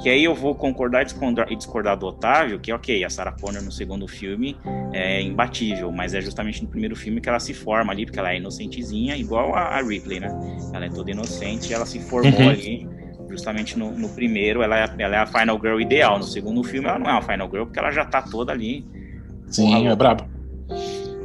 Que aí eu vou concordar e discordar, e discordar do Otávio, que ok, a Sarah Connor no segundo filme é imbatível, mas é justamente no primeiro filme que ela se forma ali, porque ela é inocentezinha, igual a, a Ripley, né? Ela é toda inocente e ela se formou Uhum. ali. Justamente no, no primeiro, ela é, ela é a Final Girl ideal. No segundo filme, ela não é uma Final Girl, porque ela já tá toda ali sim, é brabo.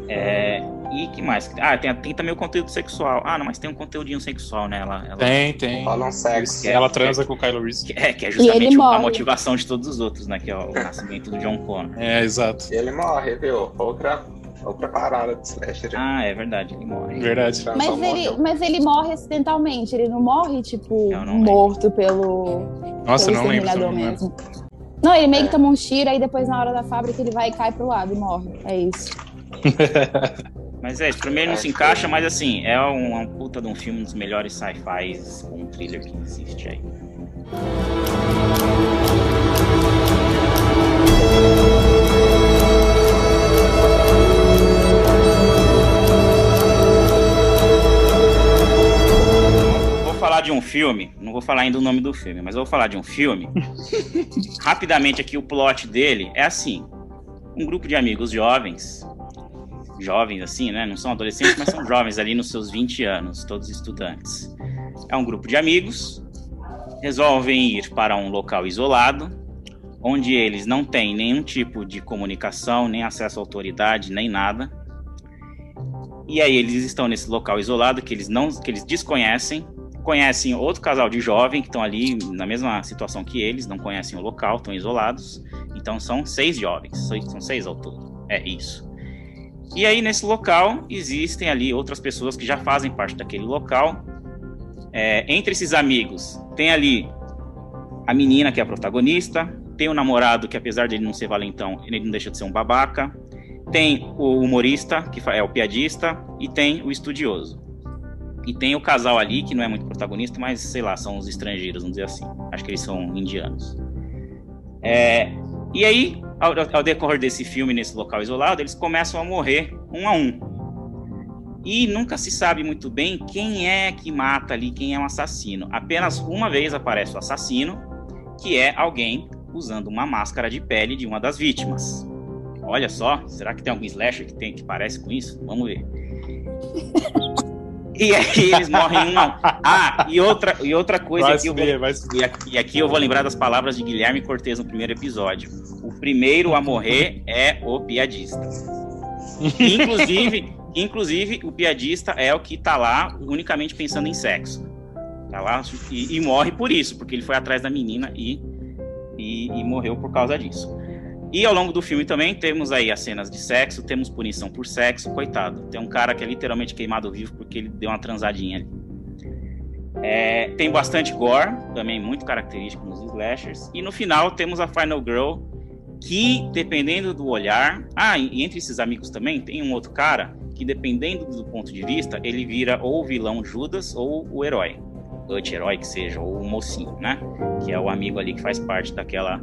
é, e que mais? Ah, tem, tem também o conteúdo sexual. Ah, não, mas tem um conteúdinho sexual nela. Ela, Tem, tem. Rola um sexo. É, Ela transa com o Kylo Reese. que é, que é justamente a motivação de todos os outros, né? Que é o nascimento do John Connor. É, exato. Ele morre, viu? Outra, outra parada de slasher. Ah, é verdade, ele morre. Verdade. Mas ele, morreu. mas ele morre acidentalmente, ele não morre, tipo, não lembro. morto pelo, Nossa, pelo não lembro. né? mesmo. Não, ele meio que toma um tiro, aí depois na hora da fábrica ele vai e cai pro lado e morre. É isso. Mas é, pra primeiro não se encaixa, mas assim, é um, é uma puta de um filme, um dos melhores sci-fis com um thriller que existe aí. Vou falar de um filme, não vou falar ainda o nome do filme, mas vou falar de um filme. Rapidamente aqui o plot dele é assim: um grupo de amigos jovens jovens assim, né? Não são adolescentes, mas são jovens ali nos seus 20 anos, todos estudantes. É um grupo de amigos, resolvem ir para um local isolado, onde eles não têm nenhum tipo de comunicação, nem acesso à autoridade, nem nada. E aí eles estão nesse local isolado que eles não que eles desconhecem, conhecem outro casal de jovem que estão ali na mesma situação que eles, não conhecem o local, estão isolados. Então são seis jovens, são seis ao todo. É isso. E aí nesse local existem ali outras pessoas que já fazem parte daquele local. É, entre esses amigos tem ali a menina que é a protagonista, tem o namorado que apesar de ele não ser valentão, ele não deixa de ser um babaca. Tem o humorista, que é o piadista, e tem o estudioso. E tem o casal ali, que não é muito protagonista, mas sei lá, são os estrangeiros, vamos dizer assim. Acho que eles são indianos. É, e aí, ao, ao, decorrer desse filme, nesse local isolado, eles começam a morrer um a um. E nunca se sabe muito bem quem é que mata ali, quem é o um assassino. Apenas uma vez aparece o assassino, que é alguém usando uma máscara de pele de uma das vítimas. Olha só, será que tem algum slasher que tem que parece com isso? Vamos ver. E aí eles morrem um. Ah, e outra, e outra coisa. Vai aqui subir, vou, vai subir. E, aqui, e aqui eu vou lembrar das palavras de Guilherme Cortez no primeiro episódio. O primeiro a morrer é o piadista. Inclusive, inclusive o piadista é o que tá lá unicamente pensando em sexo. Tá lá e, e morre por isso, porque ele foi atrás da menina e, e, e morreu por causa disso. E ao longo do filme também temos aí as cenas de sexo, temos punição por sexo, coitado. Tem um cara que é literalmente queimado vivo porque ele deu uma transadinha ali. É, tem bastante gore, também muito característico nos slashers. E no final temos a Final Girl, que dependendo do olhar. Ah, e entre esses amigos também tem um outro cara que, dependendo do ponto de vista, ele vira ou o vilão Judas ou o herói. Anti-herói que seja, ou o mocinho, né? Que é o amigo ali que faz parte daquela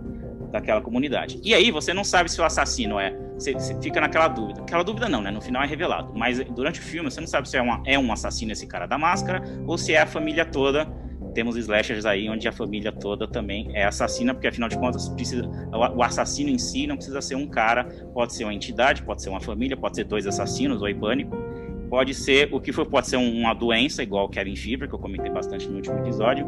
daquela comunidade. E aí você não sabe se o assassino é. Você, você, fica naquela dúvida. Aquela dúvida não, né? No final é revelado. Mas durante o filme você não sabe se é, uma, é um assassino esse cara da máscara ou se é a família toda. Temos slashers aí onde a família toda também é assassina, porque afinal de contas precisa, o assassino em si não precisa ser um cara, pode ser uma entidade, pode ser uma família, pode ser dois assassinos, ou pânico. Pode ser o que for, pode ser uma doença, igual Kevin Fever, que eu comentei bastante no último episódio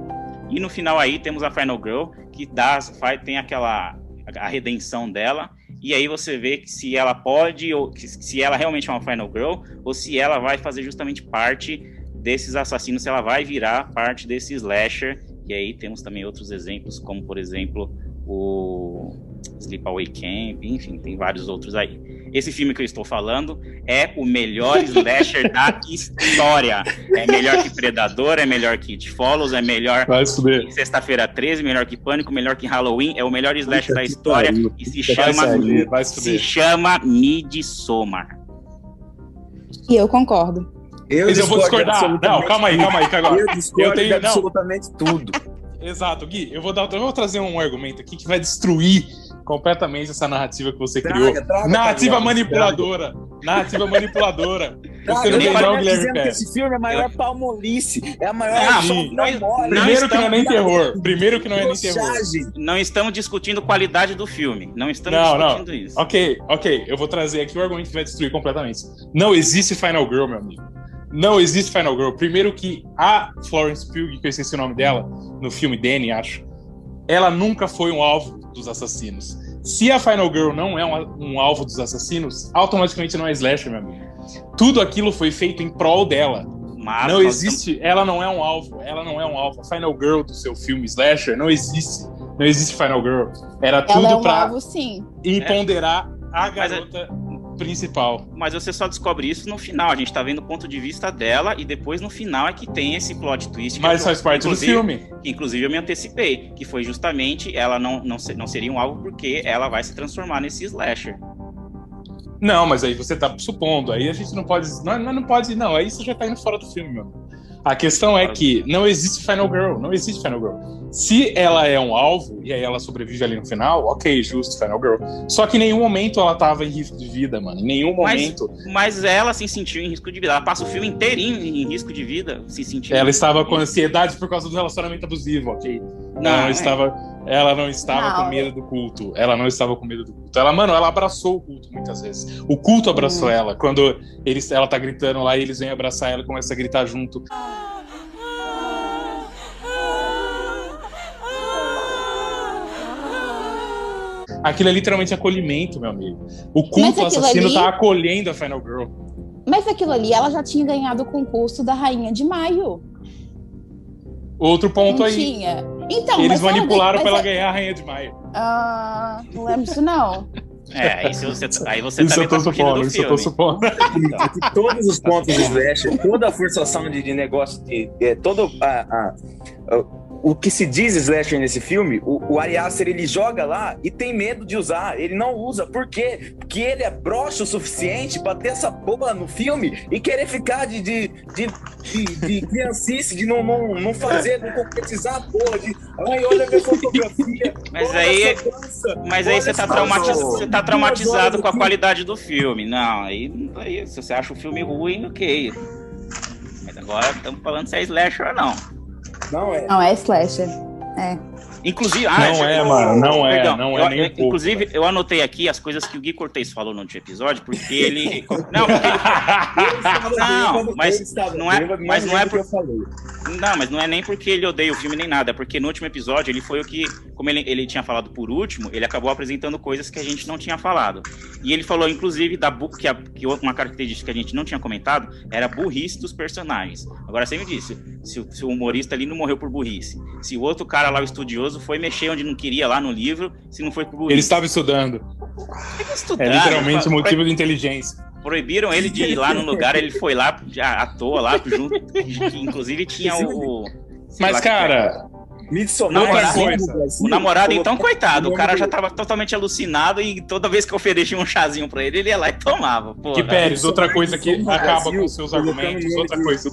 e no final aí temos a Final Girl, que dá, faz, tem aquela a redenção dela. E aí você vê que se ela pode, ou se ela realmente é uma Final Girl, ou se ela vai fazer justamente parte desses assassinos, se ela vai virar parte desse slasher. E aí temos também outros exemplos, como por exemplo o Sleepaway Camp, enfim, tem vários outros aí. Esse filme que eu estou falando é o melhor slasher da história. É melhor que Predador, é melhor que It Follows, é melhor que Sexta-feira 13, melhor que Pânico, melhor que Halloween, é o melhor slasher da história e se chama, se chama Midsommar. E eu concordo. Eu, eu vou discordar. Não, calma aí, calma aí. Agora. Eu discordo eu tenho, absolutamente não. tudo. Exato, Gui, eu vou, dar, eu vou trazer um argumento aqui que vai destruir completamente essa narrativa que você traga, criou. Traga, narrativa traga, manipuladora. Narrativa manipuladora. Você não tem não, Guilherme dizendo que esse filme é a maior palmolice. É a maior ah, não, Primeiro que não é nem terror. Primeiro que não é nem terror. Não estamos discutindo qualidade do filme. Não estamos não, discutindo não. isso. Ok, ok. Eu vou trazer aqui o argumento que vai destruir completamente. Não existe Final Girl, meu amigo. Não existe Final Girl. Primeiro que a Florence Pugh, que eu esqueci o nome dela, no filme Danny, acho, ela nunca foi um alvo dos assassinos. Se a Final Girl não é um, um alvo dos assassinos, automaticamente não é slasher, meu amigo. Tudo aquilo foi feito em prol dela. Mas não existe, estamos... ela não é um alvo, ela não é um alvo. A Final Girl do seu filme Slasher não existe. Não existe Final Girl. Era ela tudo é um pra alvo, sim. empoderar é. a garota principal. Mas você só descobre isso no final. A gente tá vendo o ponto de vista dela e depois no final é que tem esse plot twist. Mas faz parte do filme. Que inclusive eu me antecipei, que foi justamente ela não, não, não seria um alvo porque ela vai se transformar nesse slasher. Não, mas aí você tá supondo. Aí a gente não pode. Não, não pode. Não, aí você já tá indo fora do filme, meu. A questão é que não existe Final Girl. Não existe Final Girl. Se ela é um alvo e aí ela sobrevive ali no final, ok, justo, Final Girl. Só que em nenhum momento ela tava em risco de vida, mano. Em nenhum momento. Mas, mas ela se sentiu em risco de vida. Ela passa o filme inteirinho em risco de vida, se sentiu. Ela estava com ansiedade por causa do relacionamento abusivo, ok? Não, ela não é. estava. Ela não estava não. com medo do culto. Ela não estava com medo do culto. Ela, mano, ela abraçou o culto muitas vezes. O culto abraçou hum. ela. Quando eles, ela tá gritando lá e eles vêm abraçar ela e começa a gritar junto. Aquilo é literalmente acolhimento, meu amigo. O culto assassino ali... tá acolhendo a Final Girl. Mas aquilo ali, ela já tinha ganhado o concurso da Rainha de Maio. Outro ponto não aí. Tinha. Então, Eles manipularam para ela ganhar a Rainha de Maio. Ah, não lembro disso não. É, isso você, aí você isso também eu tô tá supondo, isso eu tô supondo. Então. Todos os pontos do Slash, toda a forçação de, de negócio, de, de, todo a, a, a o que se diz slasher nesse filme, o, o Ari Aster, ele joga lá e tem medo de usar. Ele não usa. Por quê? Porque ele é broxo o suficiente pra ter essa porra no filme e querer ficar de, de, de, de, de criancice, de não, não, não fazer, não concretizar a porra, de ai, olha minha fotografia. Mas aí, mas aí você tá, traumatiz, você tá traumatizado com a qualidade do filme. Não, aí, aí se você acha o filme ruim, ok. Mas agora estamos falando se é slasher ou não. Não é. Não é slasher. É. Inclusive, ah, não é, mano, não é, perdão, não é eu, nem um Inclusive, pouco, eu anotei aqui as coisas que o Gui Cortez falou no último episódio, porque ele. não, porque ele... não, mas não é, mas não é por... Não, mas não é nem porque ele odeia o filme nem nada, é porque no último episódio ele foi o que, como ele, ele tinha falado por último, ele acabou apresentando coisas que a gente não tinha falado. E ele falou, inclusive, da que, a, que uma característica que a gente não tinha comentado era a burrice dos personagens. Agora você me disse, se, se o humorista ali não morreu por burrice, se o outro cara lá, o estudioso, foi mexer onde não queria lá no livro, se não foi por burrice. Ele estava estudando. estudando é literalmente motivo de inteligência. Proibiram ele de ir lá no lugar, ele foi lá à toa, lá junto. Inclusive tinha o. Mas, cara. Namorado, o namorado, então, coitado, o cara já tava totalmente alucinado e toda vez que eu oferecia um chazinho pra ele, ele ia lá e tomava. Porra. Que Pérez, outra coisa que acaba com seus argumentos, outra coisa.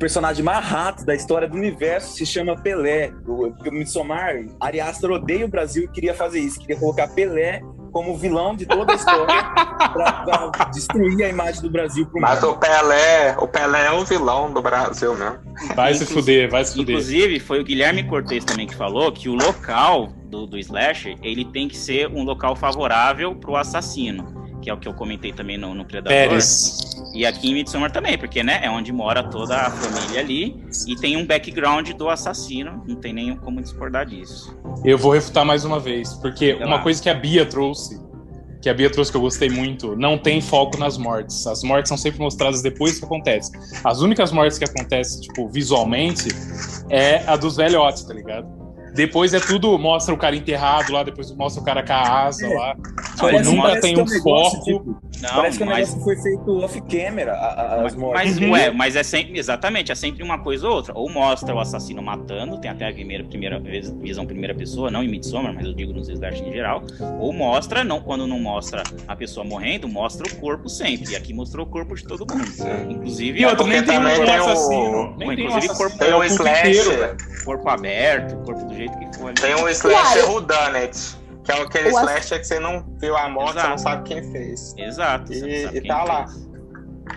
O personagem mais rato da história do universo se chama Pelé. O, o Midsommar, Ari Aster odeia o Brasil e queria fazer isso, queria colocar Pelé como vilão de toda a história para destruir a imagem do Brasil pro Mas o Pelé, o Pelé é o vilão do Brasil, né? Vai se fuder, vai se fuder. Inclusive, foi o Guilherme Cortez também que falou que o local do, do Slasher, ele tem que ser um local favorável pro assassino que é o que eu comentei também no, no Predador. Pérez. E aqui em Midsommar também, porque né, é onde mora toda a família ali e tem um background do assassino, não tem nem como discordar disso. Eu vou refutar mais uma vez, porque Sei uma lá. coisa que a Bia trouxe, que a Bia trouxe que eu gostei muito, não tem foco nas mortes. As mortes são sempre mostradas depois que acontece. As únicas mortes que acontecem, tipo, visualmente, é a dos velhotes, tá ligado? Depois é tudo, mostra o cara enterrado lá, depois mostra o cara com a asa é. lá. Tipo, nunca tem um, um foco. Tipo, não, parece que o mas... negócio foi feito off-camera, as mortes. Mas, ué, mas é sempre, exatamente, é sempre uma coisa ou outra. Ou mostra o assassino matando, tem até a primeira, primeira visão primeira pessoa, não em Midsommar, mas eu digo nos Slash em geral. Ou mostra, não, quando não mostra a pessoa morrendo, mostra o corpo sempre. E aqui mostrou o corpo de todo mundo. Inclusive, e outro, nem tem um assassino. Nem inclusive, tem um corpo, tem o Slash. Corpo aberto, corpo do jeito. Tem um slasher claro. Whodunit. Que é aquele o slasher que você não viu a morte, Exato. você não sabe quem fez. Exato. E, e tá lá.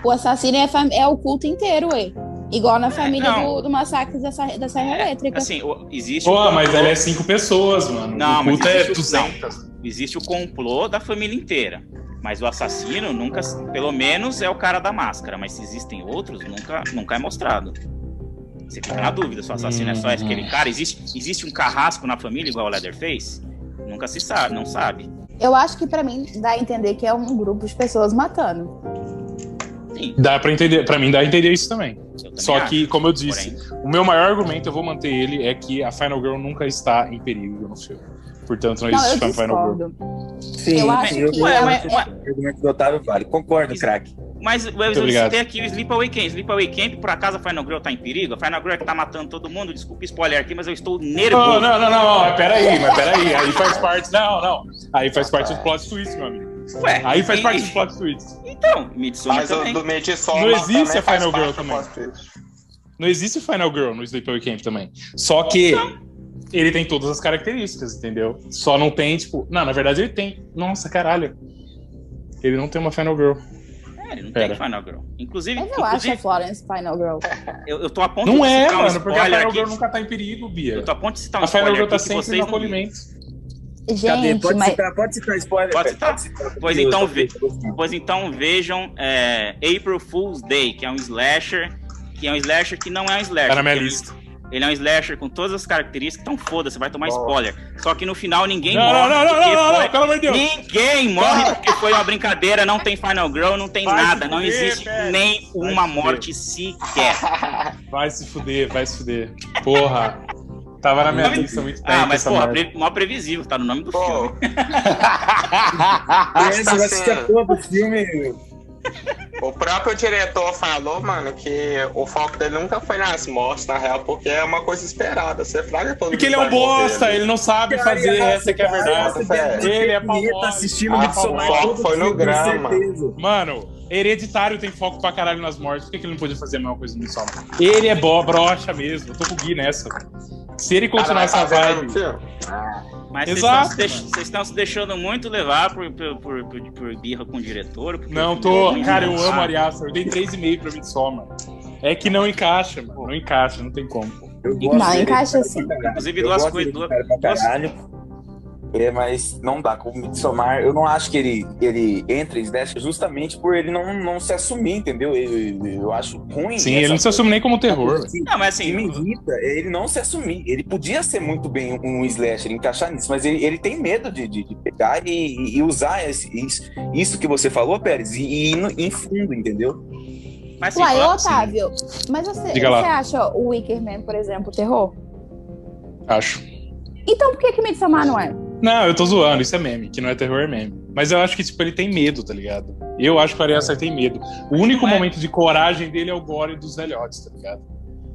O assassino é, é, o culto inteiro, ué. Igual na é, família é, do, do, massacre da, da Serra é, Elétrica. Assim, existe. Pô, mas ele é cinco pessoas, mano. Não, o culto é 200. existe o complô da família inteira. Mas o assassino nunca, pelo menos, é o cara da máscara. Mas se existem outros, nunca, nunca é mostrado. Você fica na dúvida se o assassino é só aquele cara. Existe, existe um carrasco na família igual o Leatherface? Nunca se sabe, não sabe. Eu acho que para mim dá a entender que é um grupo de pessoas matando. Sim. Dá para entender, para mim dá a entender isso também. também Só acho. que, como eu disse, Porém... o meu maior argumento, eu vou manter ele, é que a Final Girl nunca está em perigo no filme. Portanto, não, não existe Final Girl. Sim, eu acho que o argumento do Otávio vale. Concordo, craque. Mas eu tem aqui o Sleepaway Camp. Sleepaway Camp, por acaso a Final Girl tá em perigo? A Final Girl é que tá matando todo mundo. Desculpa spoiler aqui, mas eu estou nervoso. Não, não, não, não, não. Peraí, mas peraí. Aí faz parte. Não, não. Aí faz parte do plot twist, meu amigo. Ué, aí faz e... parte dos plot twists. Então, Midsommar Mas também. do Não existe a Final Girl também. Não existe Final Girl no Sleepaway Camp também. Só que então. ele tem todas as características, entendeu? Só não tem, tipo... Não, na verdade ele tem. Nossa, caralho. Ele não tem uma Final Girl. É, ele não Pera. tem Final Girl. Inclusive. Eu não acho a Florence Final Girl. Eu, eu tô a ponto não de Não é, mano, um porque a Final aqui. Girl nunca tá em perigo, Bia. Eu tô a ponto de citar um A Final Girl tá sempre no acolhimento. Gente, Cadê? Pode, mas... citar, pode citar spoiler. Pode citar. Pois, então, ve... pois então vejam é, April Fool's Day, que é um slasher, que é um slasher que não é um slasher. Tá na minha lista. Ele é um slasher com todas as características, então foda-se, vai tomar spoiler. Só que no final ninguém não, morre. Não, não, não, não, foi... pelo amor de Deus. Ninguém morre porque foi uma brincadeira, não tem Final Girl, não tem vai nada, não existe nem uma morte sequer. Vai se fuder, vai se fuder. Porra. Tava na minha lista muito tempo. Ah, mas porra, pre mó previsível, tá no nome do Pô. filme. Esse vai todo o filme. O próprio diretor falou, mano, que o foco dele nunca foi nas mortes, na real, porque é uma coisa esperada. Você fraga todo Porque ele é um bosta, ele não sabe fazer, essa que é a verdade. Ele é pau tá assistindo ah, O foco foi no grama. Mano, Hereditário tem foco pra caralho nas mortes. Por que, que ele não podia fazer a mesma coisa no Midsommar? Ele é bo brocha mesmo. Eu tô com o Gui nessa. Se ele continuar essa vibe. Mas Exato, vocês estão se deixando muito levar por, por, por, por, por birra com o diretor? Não, tô. Cara, eu amo Ari Aster. Eu dei 3,5 pra Midsommar. É que não encaixa, mano. Não encaixa, não tem como. Não, encaixa sim. Inclusive, duas coisas. Duas, duas, é, mas não dá. Com o Midsommar, eu não acho que ele, ele entre em Slash justamente por ele não, não se assumir, entendeu? Eu, eu acho ruim. Sim, ele não se assume nem como terror. Assim, não, mas assim. Me irrita é ele não se assumir. Ele podia ser muito bem um slasher, encaixar nisso, mas ele, ele tem medo de, de, de pegar e, e usar esse, isso, isso que você falou, Pérez, e, e ir em fundo, entendeu? Mas, assim, Uai, Otávio, mas você, você acha o Wicker Man, por exemplo, terror? Acho. Então por que que Midsommar não é? Não, eu tô zoando, isso é meme, que não é terror, é meme. Mas eu acho que, tipo, ele tem medo, tá ligado? Eu acho que o Ari Aster tem medo. O único é... momento de coragem dele é o gore dos velhotes, tá ligado?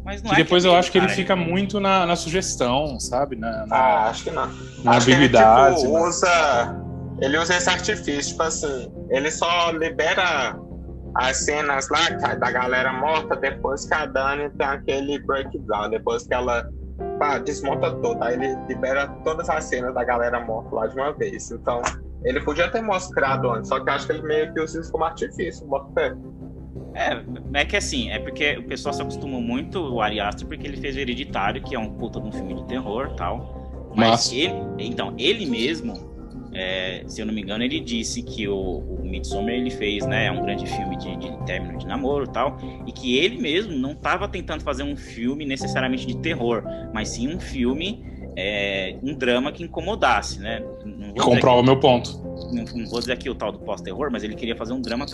Mas não que é depois que eu acho que ele fica muito na, na sugestão, sabe? Na, na, ah, acho que não. Na acho ambiguidade. Ele, tipo, usa, ele usa esse artifício, tipo assim, ele só libera as cenas lá da galera morta depois que a Dani tem aquele breakdown, depois que ela pá, desmonta toda. Aí ele libera todas as cenas da galera morta lá de uma vez. Então, ele podia ter mostrado antes, só que acho que ele meio que usa isso como artifício, bota. É, é que assim, é porque o pessoal se acostumou muito o Ari Aster porque ele fez o Hereditário, que é um puta de um filme de terror tal. Mas ele, então, ele mesmo é, se eu não me engano, ele disse que o, o Midsommar ele fez, né, é um grande filme de, de término de namoro e tal, e que ele mesmo não estava tentando fazer um filme necessariamente de terror, mas sim um filme, é, um drama que incomodasse, né? Comprova meu ponto. Não, não, vou dizer aqui o tal do pós-terror, mas ele queria fazer um drama.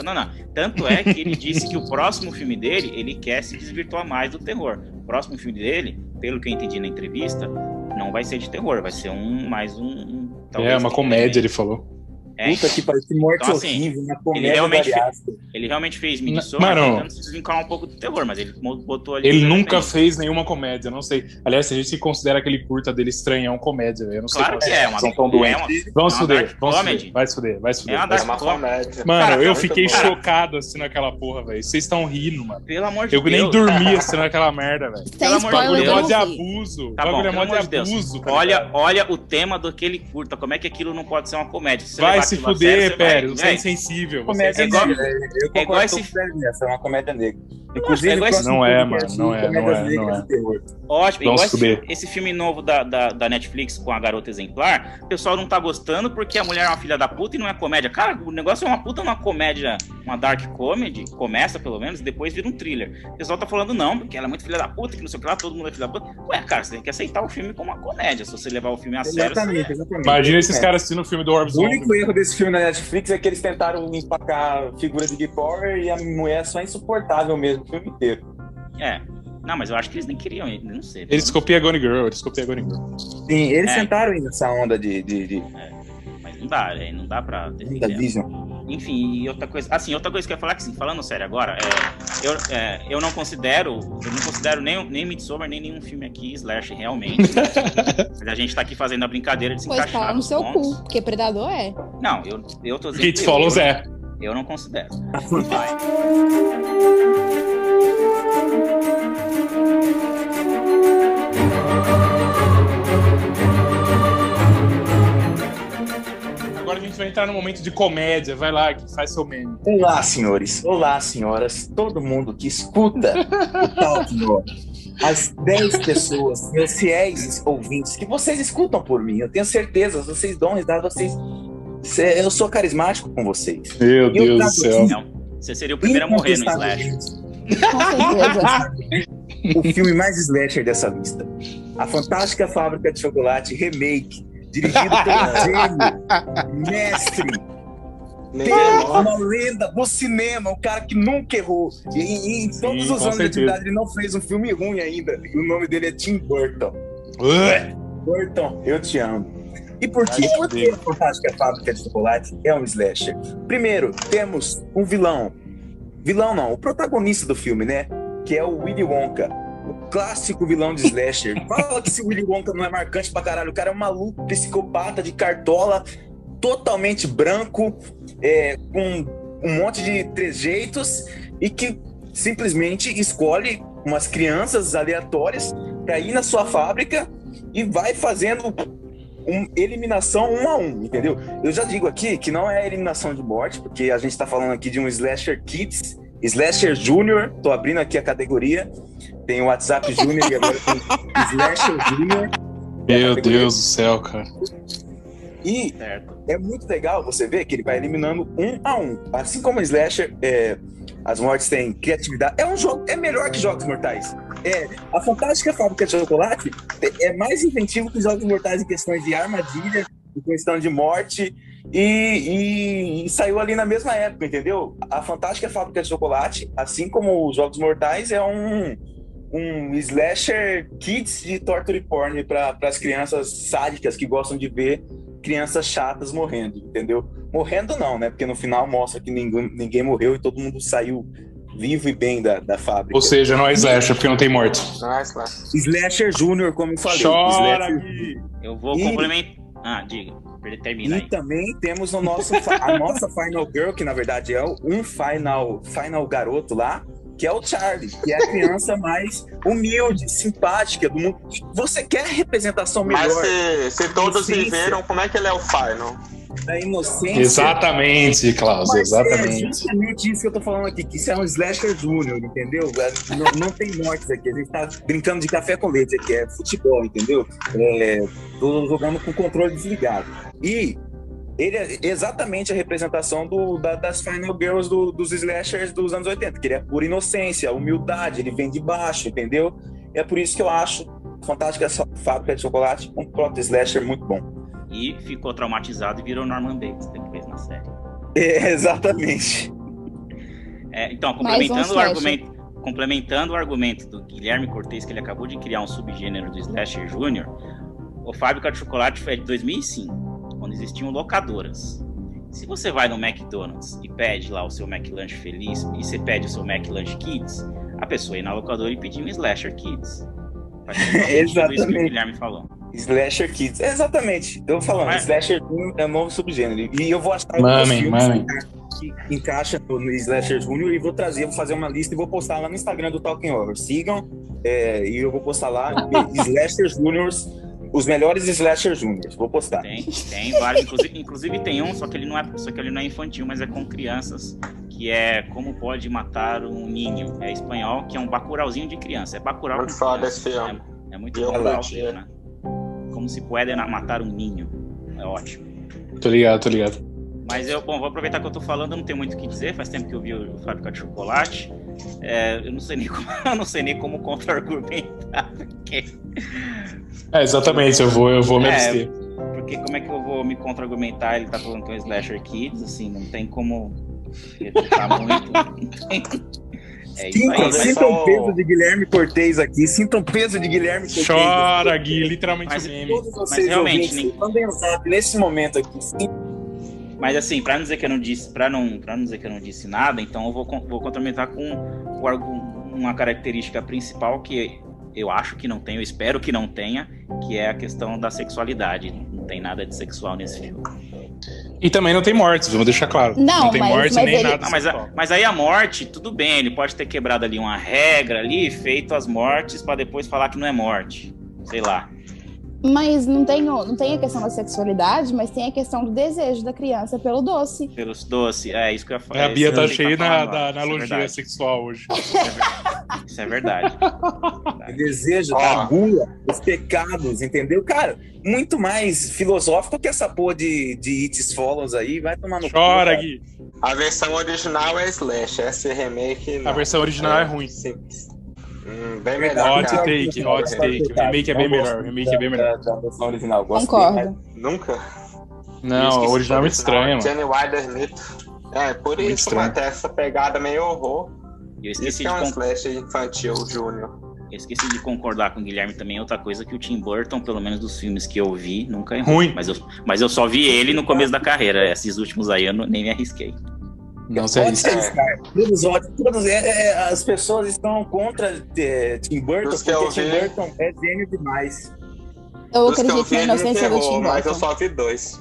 Tanto é que ele disse que o próximo filme dele, ele quer se desvirtuar mais do terror. O próximo filme dele, pelo que eu entendi na entrevista, não vai ser de terror, vai ser um mais um, um é, uma comédia, ele falou. É, Puta que parece morte então, assim, horrível, uma comédia ele realmente, fez, ele realmente fez Midsommar tentando se desvincular um pouco do terror, mas ele botou ali... Ele nunca fez nenhuma comédia, não sei. Aliás, se a gente se considera aquele curta dele estranhão comédia, eu não sei claro que é, é, uma, são tão doentes. É uma, vamos é fuder, vamos fuder, vai se fuder, vai se fuder. É uma, uma comédia. Mano, cara, eu fiquei bom. chocado assistindo aquela porra, velho. Vocês estão rindo, mano. Pelo amor de eu Deus. Eu nem dormi assistindo aquela merda, velho. Pelo amor de Deus. Bagulho de abuso. Tá bagulho é de abuso. Olha, olha o tema daquele curta, como é que aquilo não pode ser uma comédia? Vai se fuder, Império, você é insensível. Comédia é igual, negra. Eu é igual esse... essa, é uma comédia negra. Inclusive, é esse... não é, mano, não é, não é, não é. Ótimo, igual esse, esse, filme novo da, da, da, Netflix com a garota exemplar, o pessoal não tá gostando porque a mulher é uma filha da puta e não é comédia. Cara, o negócio é uma puta uma comédia, uma dark comedy, começa pelo menos, e depois vira um thriller. O pessoal tá falando não, porque ela é muito filha da puta, que não sei o que lá, todo mundo é filha da puta. Ué, cara, você tem que aceitar o filme como uma comédia, se você levar o filme a sério. Exatamente, exatamente. Imagina esses caras assistindo o filme do Orb O único erro desse filme na Netflix é que eles tentaram empacar figura de Gay Power e a mulher é só insuportável mesmo o filme inteiro. É. Não, mas eu acho que eles nem queriam, não sei. Eles copiam a Gone Girl, eles copiam a Gone Girl. Sim, eles é. tentaram ir nessa onda de. de, de... É. Mas não dá, é, não dá pra defender. Vision. Enfim, e outra coisa. Assim, outra coisa que eu ia falar que assim, falando sério agora, é, eu, é, eu não considero. Eu não considero nem, nem Midsommar, nem nenhum filme aqui, Slash, realmente. a gente tá aqui fazendo a brincadeira de se pois encaixar. Pois fala no seu pontos. cu, porque Predador é. Não, eu, eu tô dizendo. It Follows é. Eu não considero. Vai. Agora a gente vai entrar no momento de comédia. Vai lá, que faz seu meme. Olá, senhores. Olá, senhoras. Todo mundo que escuta o Talk As 10 pessoas, meus fiéis ouvintes, que vocês escutam por mim. Eu tenho certeza, vocês dão risada, vocês. Eu sou carismático com vocês. Meu Deus do céu. Não, você seria o primeiro a morrer no Slash. o filme mais slasher dessa lista. A Fantástica Fábrica de Chocolate Remake dirigido pelo gênio, mestre, Deus, uma lenda do cinema, um cara que nunca errou. E, e em Sim, todos os anos certeza. de atividade ele não fez um filme ruim ainda. E o nome dele é Tim Burton. Burton, eu te amo. E por quê? Porque a Fantástica Fábrica de Chocolate é um slasher. Primeiro, temos um vilão. Vilão não, o protagonista do filme, né? Que é o Willy Wonka o clássico vilão de slasher. Fala que esse Willy Wonka não é marcante pra caralho. O cara é um maluco, psicopata de cartola, totalmente branco, é, com um monte de trejeitos e que simplesmente escolhe umas crianças aleatórias para ir na sua fábrica e vai fazendo um, eliminação um a um, entendeu? Eu já digo aqui que não é eliminação de morte, porque a gente está falando aqui de um slasher kids, slasher junior. Tô abrindo aqui a categoria. Tem o WhatsApp Júnior e agora tem Slasher Júnior. Meu Deus do céu, cara. E certo. é muito legal você ver que ele vai eliminando um a um. Assim como o Slasher, é, as mortes têm criatividade. É um jogo, é melhor que Jogos Mortais. É, a Fantástica Fábrica de Chocolate é, é mais inventivo que Jogos Mortais em questões de armadilha, em questão de morte. E, e, e, saiu ali na mesma época, entendeu? A Fantástica Fábrica de Chocolate, assim como os Jogos Mortais, é um um slasher kids de torture porn para as crianças sádicas que gostam de ver crianças chatas morrendo, entendeu? Morrendo não, né? Porque no final mostra que ninguém, ninguém morreu e todo mundo saiu vivo e bem da, da fábrica. Ou seja, não é slasher, porque não tem morte. Não é slasher. Slasher Júnior, como eu falei. Chora, slasher... Eu vou e... complementar. Ah, diga. Termina e aí. também temos o nosso, a nossa Final Girl, que na verdade é um final, final garoto lá, que é o Charlie, que é a criança mais humilde, simpática do mundo. Você quer representação melhor. Mas se, se todos viveram, como é que ele é o Final? Da inocência. Exatamente, Klaus, é exatamente. É justamente isso que eu tô falando aqui, que isso é um slasher júnior, entendeu? Não, não, tem mortes aqui, a gente tá brincando de café com leite aqui, é futebol, entendeu? É, tô jogando com controle desligado. E ele é exatamente a representação do, da, das Final Girls do, dos slashers dos anos 80, que ele é pura inocência, humildade, ele vem de baixo, entendeu? É por isso que eu acho Fantástica Fábrica de Chocolate um proto slasher muito bom. E ficou traumatizado e virou Norman Bates depois na série. É, exatamente. É, então, complementando um o argumento, complementando o argumento do Guilherme Cortez, que ele acabou de criar um subgênero do Slasher Júnior, o Fábrica de Chocolate foi de 2005 quando existiam locadoras. Se você vai no McDonald's e pede lá o seu McLanche Feliz e você pede o seu McLanche Kids, a pessoa ia na locadora e pedia um Slasher Kids. Exatamente. Isso que o Guilherme falou. Slasher Kids. Exatamente. Eu falando, Mas... Slasher é um novo subgênero. E eu vou achar mame, filmes que encaixa no Slasher Junior e vou trazer, vou fazer uma lista e vou postar lá no Instagram do Talking Over. Sigam é, e eu vou postar lá Slasher Juniors os melhores slasher júniors. Vou postar. Tem, tem vários. Inclusive, inclusive, tem um, só que ele não é, só que ele não é infantil, mas é com crianças, que é Como Pode Matar um Ninho. É espanhol, que é um bacurauzinho de criança. É bacural. Muito foda esse filme. É, é muito bacural, né? Como se pode matar um ninho. É ótimo. Tô ligado, tô ligado. Mas eu, bom, vou aproveitar que eu tô falando, eu não tenho muito o que dizer, faz tempo que eu vi o Fábrica de Chocolate. É, eu não sei nem como, eu não sei nem como contra-argumentar, porque é, exatamente, eu vou, eu vou me é, Porque como é que eu vou me contra-argumentar? Ele tá falando que é um Slasher Kids, assim, não tem como muito. É sintam, sintam o peso de Guilherme Cortez aqui, sintam o peso de Guilherme Cortez. Chora, Gui, literalmente mas, meme. Todos vocês mas realmente, ouvintes, mandem um zap nesse momento aqui. Sim. Mas assim, para não dizer que eu não disse, para não, para não dizer que eu não disse nada, então eu vou, vou complementar com uma característica principal que eu acho que não tem, eu espero que não tenha, que é a questão da sexualidade. Não tem nada de sexual nesse filme. E também não tem mortes, vamos deixar claro. Não, não tem mas, mortes mas nem ele... nada. Não, mas, a, mas aí a morte, tudo bem, ele pode ter quebrado ali uma regra ali, feito as mortes para depois falar que não é morte. Sei lá. Mas não tem, não tem a questão da sexualidade, mas tem a questão do desejo da criança pelo doce. Pelos doces, é isso que eu ia falar. É, a Bia tá cheia na, da analogia é sexual hoje. Isso é verdade. o desejo, a gula, os pecados, entendeu? Cara, muito mais filosófico que essa porra de, de It Follows aí, vai tomar no Chora, cu, Gui. A versão original é Slash, essa remake. Não. A versão original é, é ruim. Simples. Hum, bem melhor. Hot take, hot take. O remake é bem melhor. O remake é bem melhor. Da versão original. Concordo. Nunca. Não, o original é muito estranho, mano. Jenny Wilder Smith. É, por muito isso, mano, tem essa pegada meio horror. Eu esqueci isso de é um slash infantil, Júnior. Eu esqueci de concordar com o Guilherme também. Outra coisa que o Tim Burton, pelo menos dos filmes que eu vi, nunca é ruim. Mas eu, mas eu só vi ele no começo da carreira. Esses últimos aí eu não, nem me arrisquei. Não se arrisca. Todos, todos, é, é, as pessoas estão contra é, Tim Burton porque Tim Burton é gênio demais. Eu acredito na inocência do Tim Burton. Mas eu só vi dois.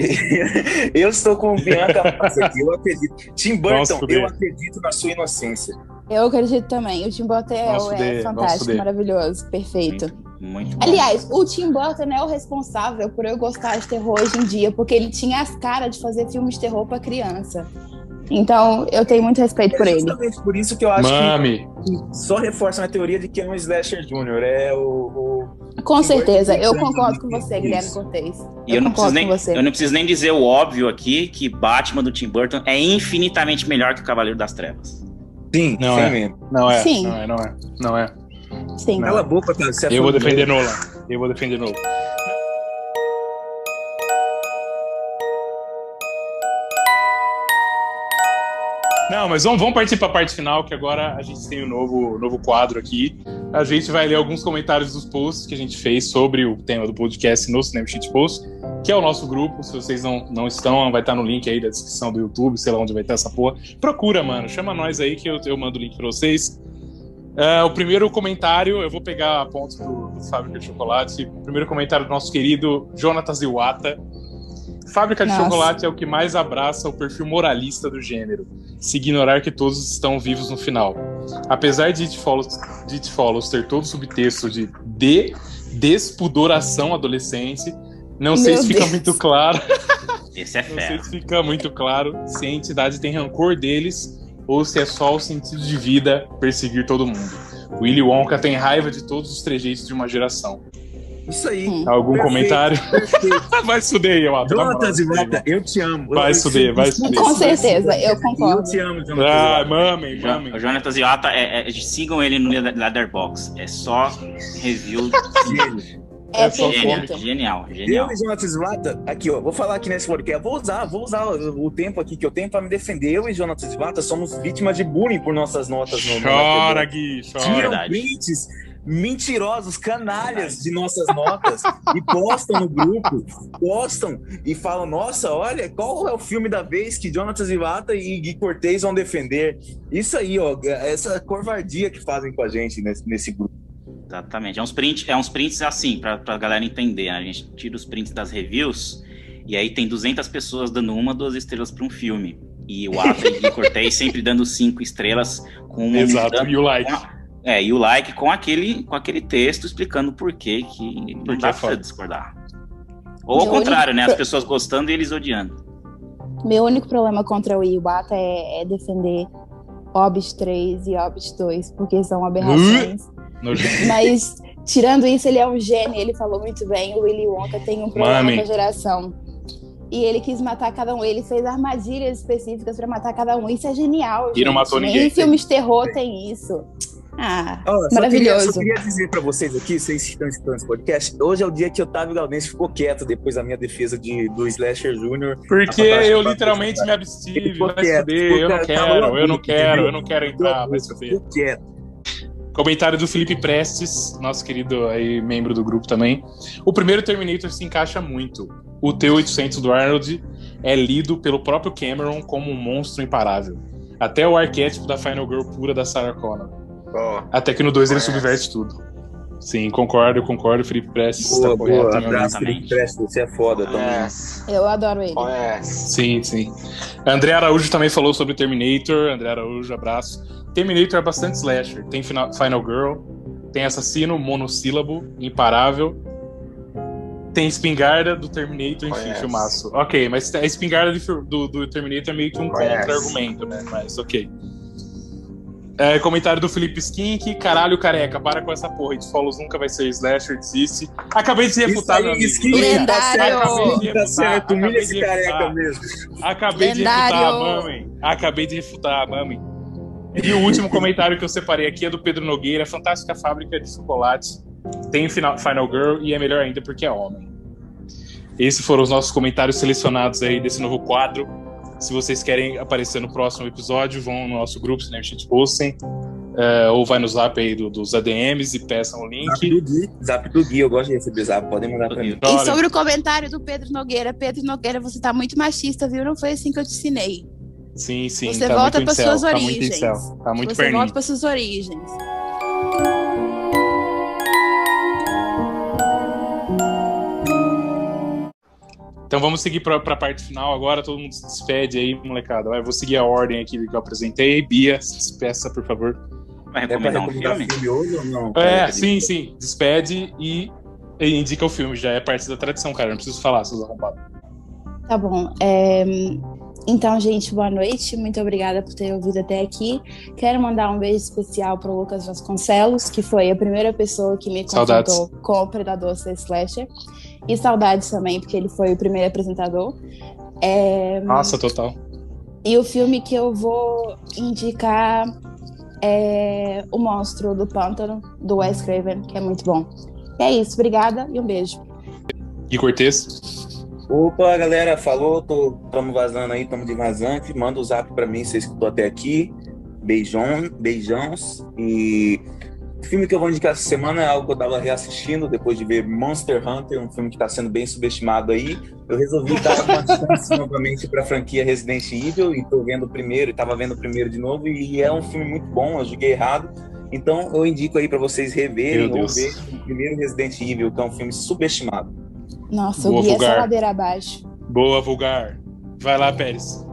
eu estou com Bianca aqui, eu acredito. Tim Burton, eu acredito na sua inocência. Eu acredito também. O Tim Burton é, é fantástico, maravilhoso, perfeito. Muito, muito Aliás, o Tim Burton é o responsável por eu gostar de terror hoje em dia, porque ele tinha as caras de fazer filmes de terror para criança. Então, eu tenho muito respeito é por ele. Justamente por isso que eu acho Mami. que só reforça a teoria de que é um slasher júnior. É o, o... Com certeza, eu concordo com você, Guilherme Cortez. E eu, eu, não preciso nem, eu não preciso nem dizer o óbvio aqui, que Batman do Tim Burton é infinitamente melhor que o Cavaleiro das Trevas. Sim, não sim é. Mesmo. Não é, sim. não é, não é, não é. Sim. Cala a boca, cara. É eu vou defender Nolan. Eu vou defender Nolan. Não, mas vamos, vamos partir para a parte final, que agora a gente tem um novo, novo quadro aqui. A gente vai ler alguns comentários dos posts que a gente fez sobre o tema do podcast no Cinema Shit Post, que é o nosso grupo. Se vocês não, não estão, vai estar no link aí da descrição do YouTube, sei lá onde vai estar essa porra. Procura, mano. Chama nós aí que eu, eu mando o link para vocês. Uh, o primeiro comentário, eu vou pegar a ponto do, do Fábrica de Chocolate. O primeiro comentário do nosso querido Jonatas Iwata. Fábrica de Nossa. Chocolate é o que mais abraça o perfil moralista do gênero, se ignorar que todos estão vivos no final. Apesar de It Follows, de It Follows ter todo o subtexto de, de despudoração adolescente, não Meu sei se fica muito claro. Esse é Não sei se fica muito claro se a entidade tem rancor deles ou se é só o sentido de vida perseguir todo mundo. Willy Wonka tem raiva de todos os trejeitos de uma geração. Isso aí. Algum perfeito, comentário? Perfeito. vai suder, eu acho. Jonatas e Mota, eu te amo. Vai suder, vai suder. Com certeza, eu concordo. Eu te amo, Jonatas Ah, mamem, mamem. O Jonatas Iwata, é, é, sigam ele no Leatherbox. É só review É, é só genial, genial, genial. Eu e Jonatas Vata, aqui, ó, vou falar aqui nesse podcast, vou usar, vou usar o tempo aqui que eu tenho para me defender. Eu e Jonatas Vata somos vítimas de bullying por nossas notas no Chora, Gui, chora. Tiram prints mentirosos, canalhas de nossas notas e postam no grupo, postam e falam: Nossa, olha, qual é o filme da vez que Jonathan Zivata e Gui Cortez vão defender? Isso aí, ó, essa covardia que fazem com a gente nesse, nesse grupo. Exatamente. É uns prints, é uns prints assim, pra, pra galera entender. Né? A gente tira os prints das reviews e aí tem 200 pessoas dando uma, duas estrelas para um filme. E o Ata e Cortez sempre dando cinco estrelas com um. Exato, e o like. É, e o like com aquele, com aquele texto explicando por que que não dá é pra discordar. Ou ao contrário, né? As pessoas gostando e eles odiando. Meu único problema contra o Iwata é, é defender Hobbit 3 e Hobbit 2, porque são aberrações. Mas, tirando isso, ele é um gênio, ele falou muito bem. O Willy Wonka tem um problema Mami. com a geração. E ele quis matar cada um. Ele fez armadilhas específicas para matar cada um. Isso é genial. E não matou ninguém. em filmes de terror tem isso. Ah, oh, maravilhoso. Só queria, só queria, dizer para vocês aqui, vocês estão escutando esse podcast, hoje é o dia que Otávio Galdense ficou quieto depois da minha defesa de, do Slasher Júnior. Porque eu literalmente me abstive, vai quieto, eu não quero, eu não quero, eu não quero entrar, vai Ficou quieto. Comentário do Felipe Prestes, nosso querido aí, membro do grupo também. O primeiro Terminator se encaixa muito. O T-800 do Arnold é lido pelo próprio Cameron como um monstro imparável. Até o arquétipo da Final Girl pura da Sarah Connor. Oh, Até que no 2 ele subverte tudo. Sim, concordo, concordo. Felipe Prestes está correto. Abraço, Felipe Prestes, você é foda também. Eu adoro ele. Sim, sim. André Araújo também falou sobre Terminator. André Araújo, abraço. Terminator é bastante slasher. Tem Final Girl, tem Assassino, Monossílabo, Imparável. Tem Espingarda do Terminator, enfim, Conhece. filmaço. Ok, mas a Espingarda do, do Terminator é meio que um contra-argumento, né? Mas ok. É, comentário do Felipe Skink, caralho, careca, para com essa porra. It Follows nunca vai ser slasher, desiste. Acabei de refutar, meu amigo. Skink, tá certo, tá certo, humilha esse careca mesmo. Acabei Lendário. de refutar, mamãe. Acabei de refutar, mamãe. E o último comentário que eu separei aqui é do Pedro Nogueira, Fantástica Fábrica de Chocolate. Tem Final, Final Girl e é melhor ainda porque é homem. Esses foram os nossos comentários selecionados aí desse novo quadro se vocês querem aparecer no próximo episódio, vão no nosso grupo Cinema Shitposting. Uh, ou vai no zap aí do, dos ADMs e peçam o link. Zap do Gui, zap do Gui, eu gosto de receber zap, podem mandar pra mim. E sobre o comentário do Pedro Nogueira, Pedro Nogueira, você tá muito machista, viu? Não foi assim que eu te ensinei. Sim, sim. Você tá volta para suas origens. Tá muito, tá muito você perninho. volta para suas origens. Então vamos seguir para a parte final agora. Todo mundo se despede aí, molecada. Eu vou seguir a ordem aqui que eu apresentei. Bia, se despeça, por favor. Vai recomendar, é um filme? filme hoje ou não? É, sim, sim. Despede e, e, indica o filme. Já é parte da tradição, cara. Não preciso falar, seus arrombados. Tá bom. É... Então, gente, boa noite. Muito obrigada por ter ouvido até aqui. Quero mandar um beijo especial para o Lucas Vasconcelos, que foi a primeira pessoa que me consultou com o Predador C Slasher. E saudades também, porque ele foi o primeiro apresentador. É... Nossa, total. E o filme que eu vou indicar é O Monstro do Pântano, do Wes Craven, que é muito bom. E é isso, obrigada e um beijo. E Cortez? Opa, galera, falou, tô, tamo vazando aí, tamo de vazante. Manda o zap pra mim, você escutou até aqui. Beijão, beijãos. E o filme que eu vou indicar essa semana é algo que eu tava reassistindo depois de ver Monster Hunter, um filme que está sendo bem subestimado aí. Eu resolvi dar uma chance novamente para a franquia Resident Evil e tô vendo o primeiro, e tava vendo o primeiro de novo e é um filme muito bom, eu joguei errado. Então eu indico aí para vocês reverem ou ver o primeiro Resident Evil, que é um filme subestimado. Nossa, Boa, eu vi vulgar. essa ladeira abaixo. Boa, vulgar. Vai lá, Pérez.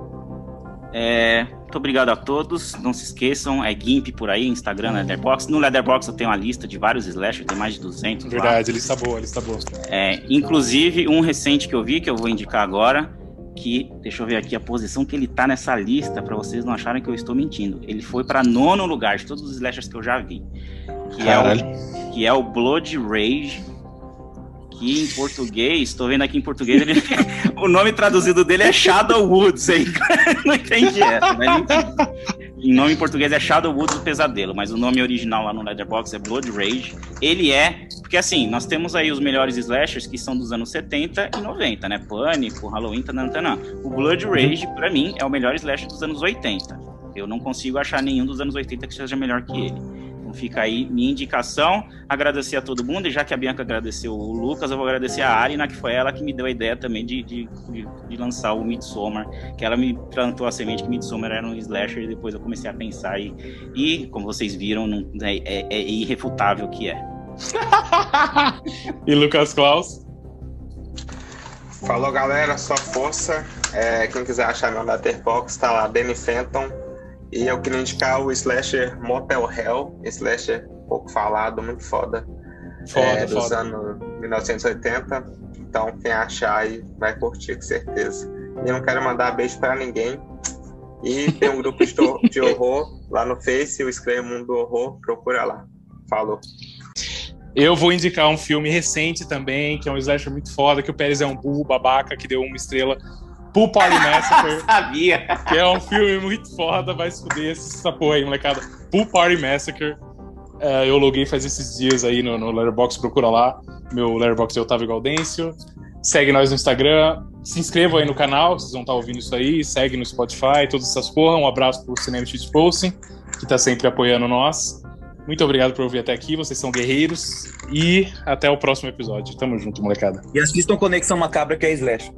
É, muito obrigado a todos. Não se esqueçam, é GIMP por aí, Instagram, Leatherbox. No Leatherbox eu tenho uma lista de vários slashers, tem mais de 200 Verdade, lá. lista boa, lista boa. É, inclusive, um recente que eu vi, que eu vou indicar agora, que, deixa eu ver aqui a posição que ele tá nessa lista, para vocês não acharem que eu estou mentindo. Ele foi para nono lugar de todos os slashers que eu já vi. Que, é o, que é o Blood Rage aqui em português, estou vendo aqui em português, ele, o nome traduzido dele é Shadow Woods, aí não entendi essa, mas. Em nome em português é Shadow Woods do Pesadelo, mas o nome original lá no Letterboxd é Blood Rage. Ele é, porque assim, nós temos aí os melhores slashers que são dos anos 70 e 90, né? Pânico, Halloween, tanantana. O Blood Rage, para mim, é o melhor slasher dos anos 80. Eu não consigo achar nenhum dos anos 80 que seja melhor que ele. Então fica aí minha indicação. Agradecer a todo mundo, e já que a Bianca agradeceu o Lucas, eu vou agradecer a Arina, que foi ela que me deu a ideia também de, de, de, de lançar o Midsommar, que ela me plantou a semente que Midsommar era um slasher, e depois eu comecei a pensar, e, e como vocês viram, não, é, é, é irrefutável que é. e Lucas Klaus? Falou galera, sua força. É, quem quiser achar meu Letterboxd, tá lá, Danny Fenton, e eu queria indicar o slasher Motel Hell, slasher pouco falado, muito foda. Foda, é, dos foda. anos 1980. Então, quem achar aí vai curtir com certeza. E não quero mandar beijo para ninguém. E tem um grupo de, horror lá no Face, o Scream Mundo do Horror, procura lá. Falou. Eu vou indicar um filme recente também, que é um slasher muito foda, que o Pérez é um burro babaca que deu uma estrela Pool Party Massacre. Sabia. Que é um filme muito foda, vai esconder essa porra aí, molecada. Pool Party Massacre. É, eu loguei faz esses dias aí no, no Letterboxd, procura lá. Meu Letterboxd é Otávio Gaudêncio. Segue nós no Instagram. Se inscreva aí no canal, vocês vão estar ouvindo isso aí. Segue no Spotify, todas essas porra. Um abraço pro Cinema Cheat Posting, que tá sempre apoiando nós. Muito obrigado por ouvir até aqui, vocês são guerreiros. E até o próximo episódio. Tamo junto, molecada. E assistam Conexão Macabra, que é Slash.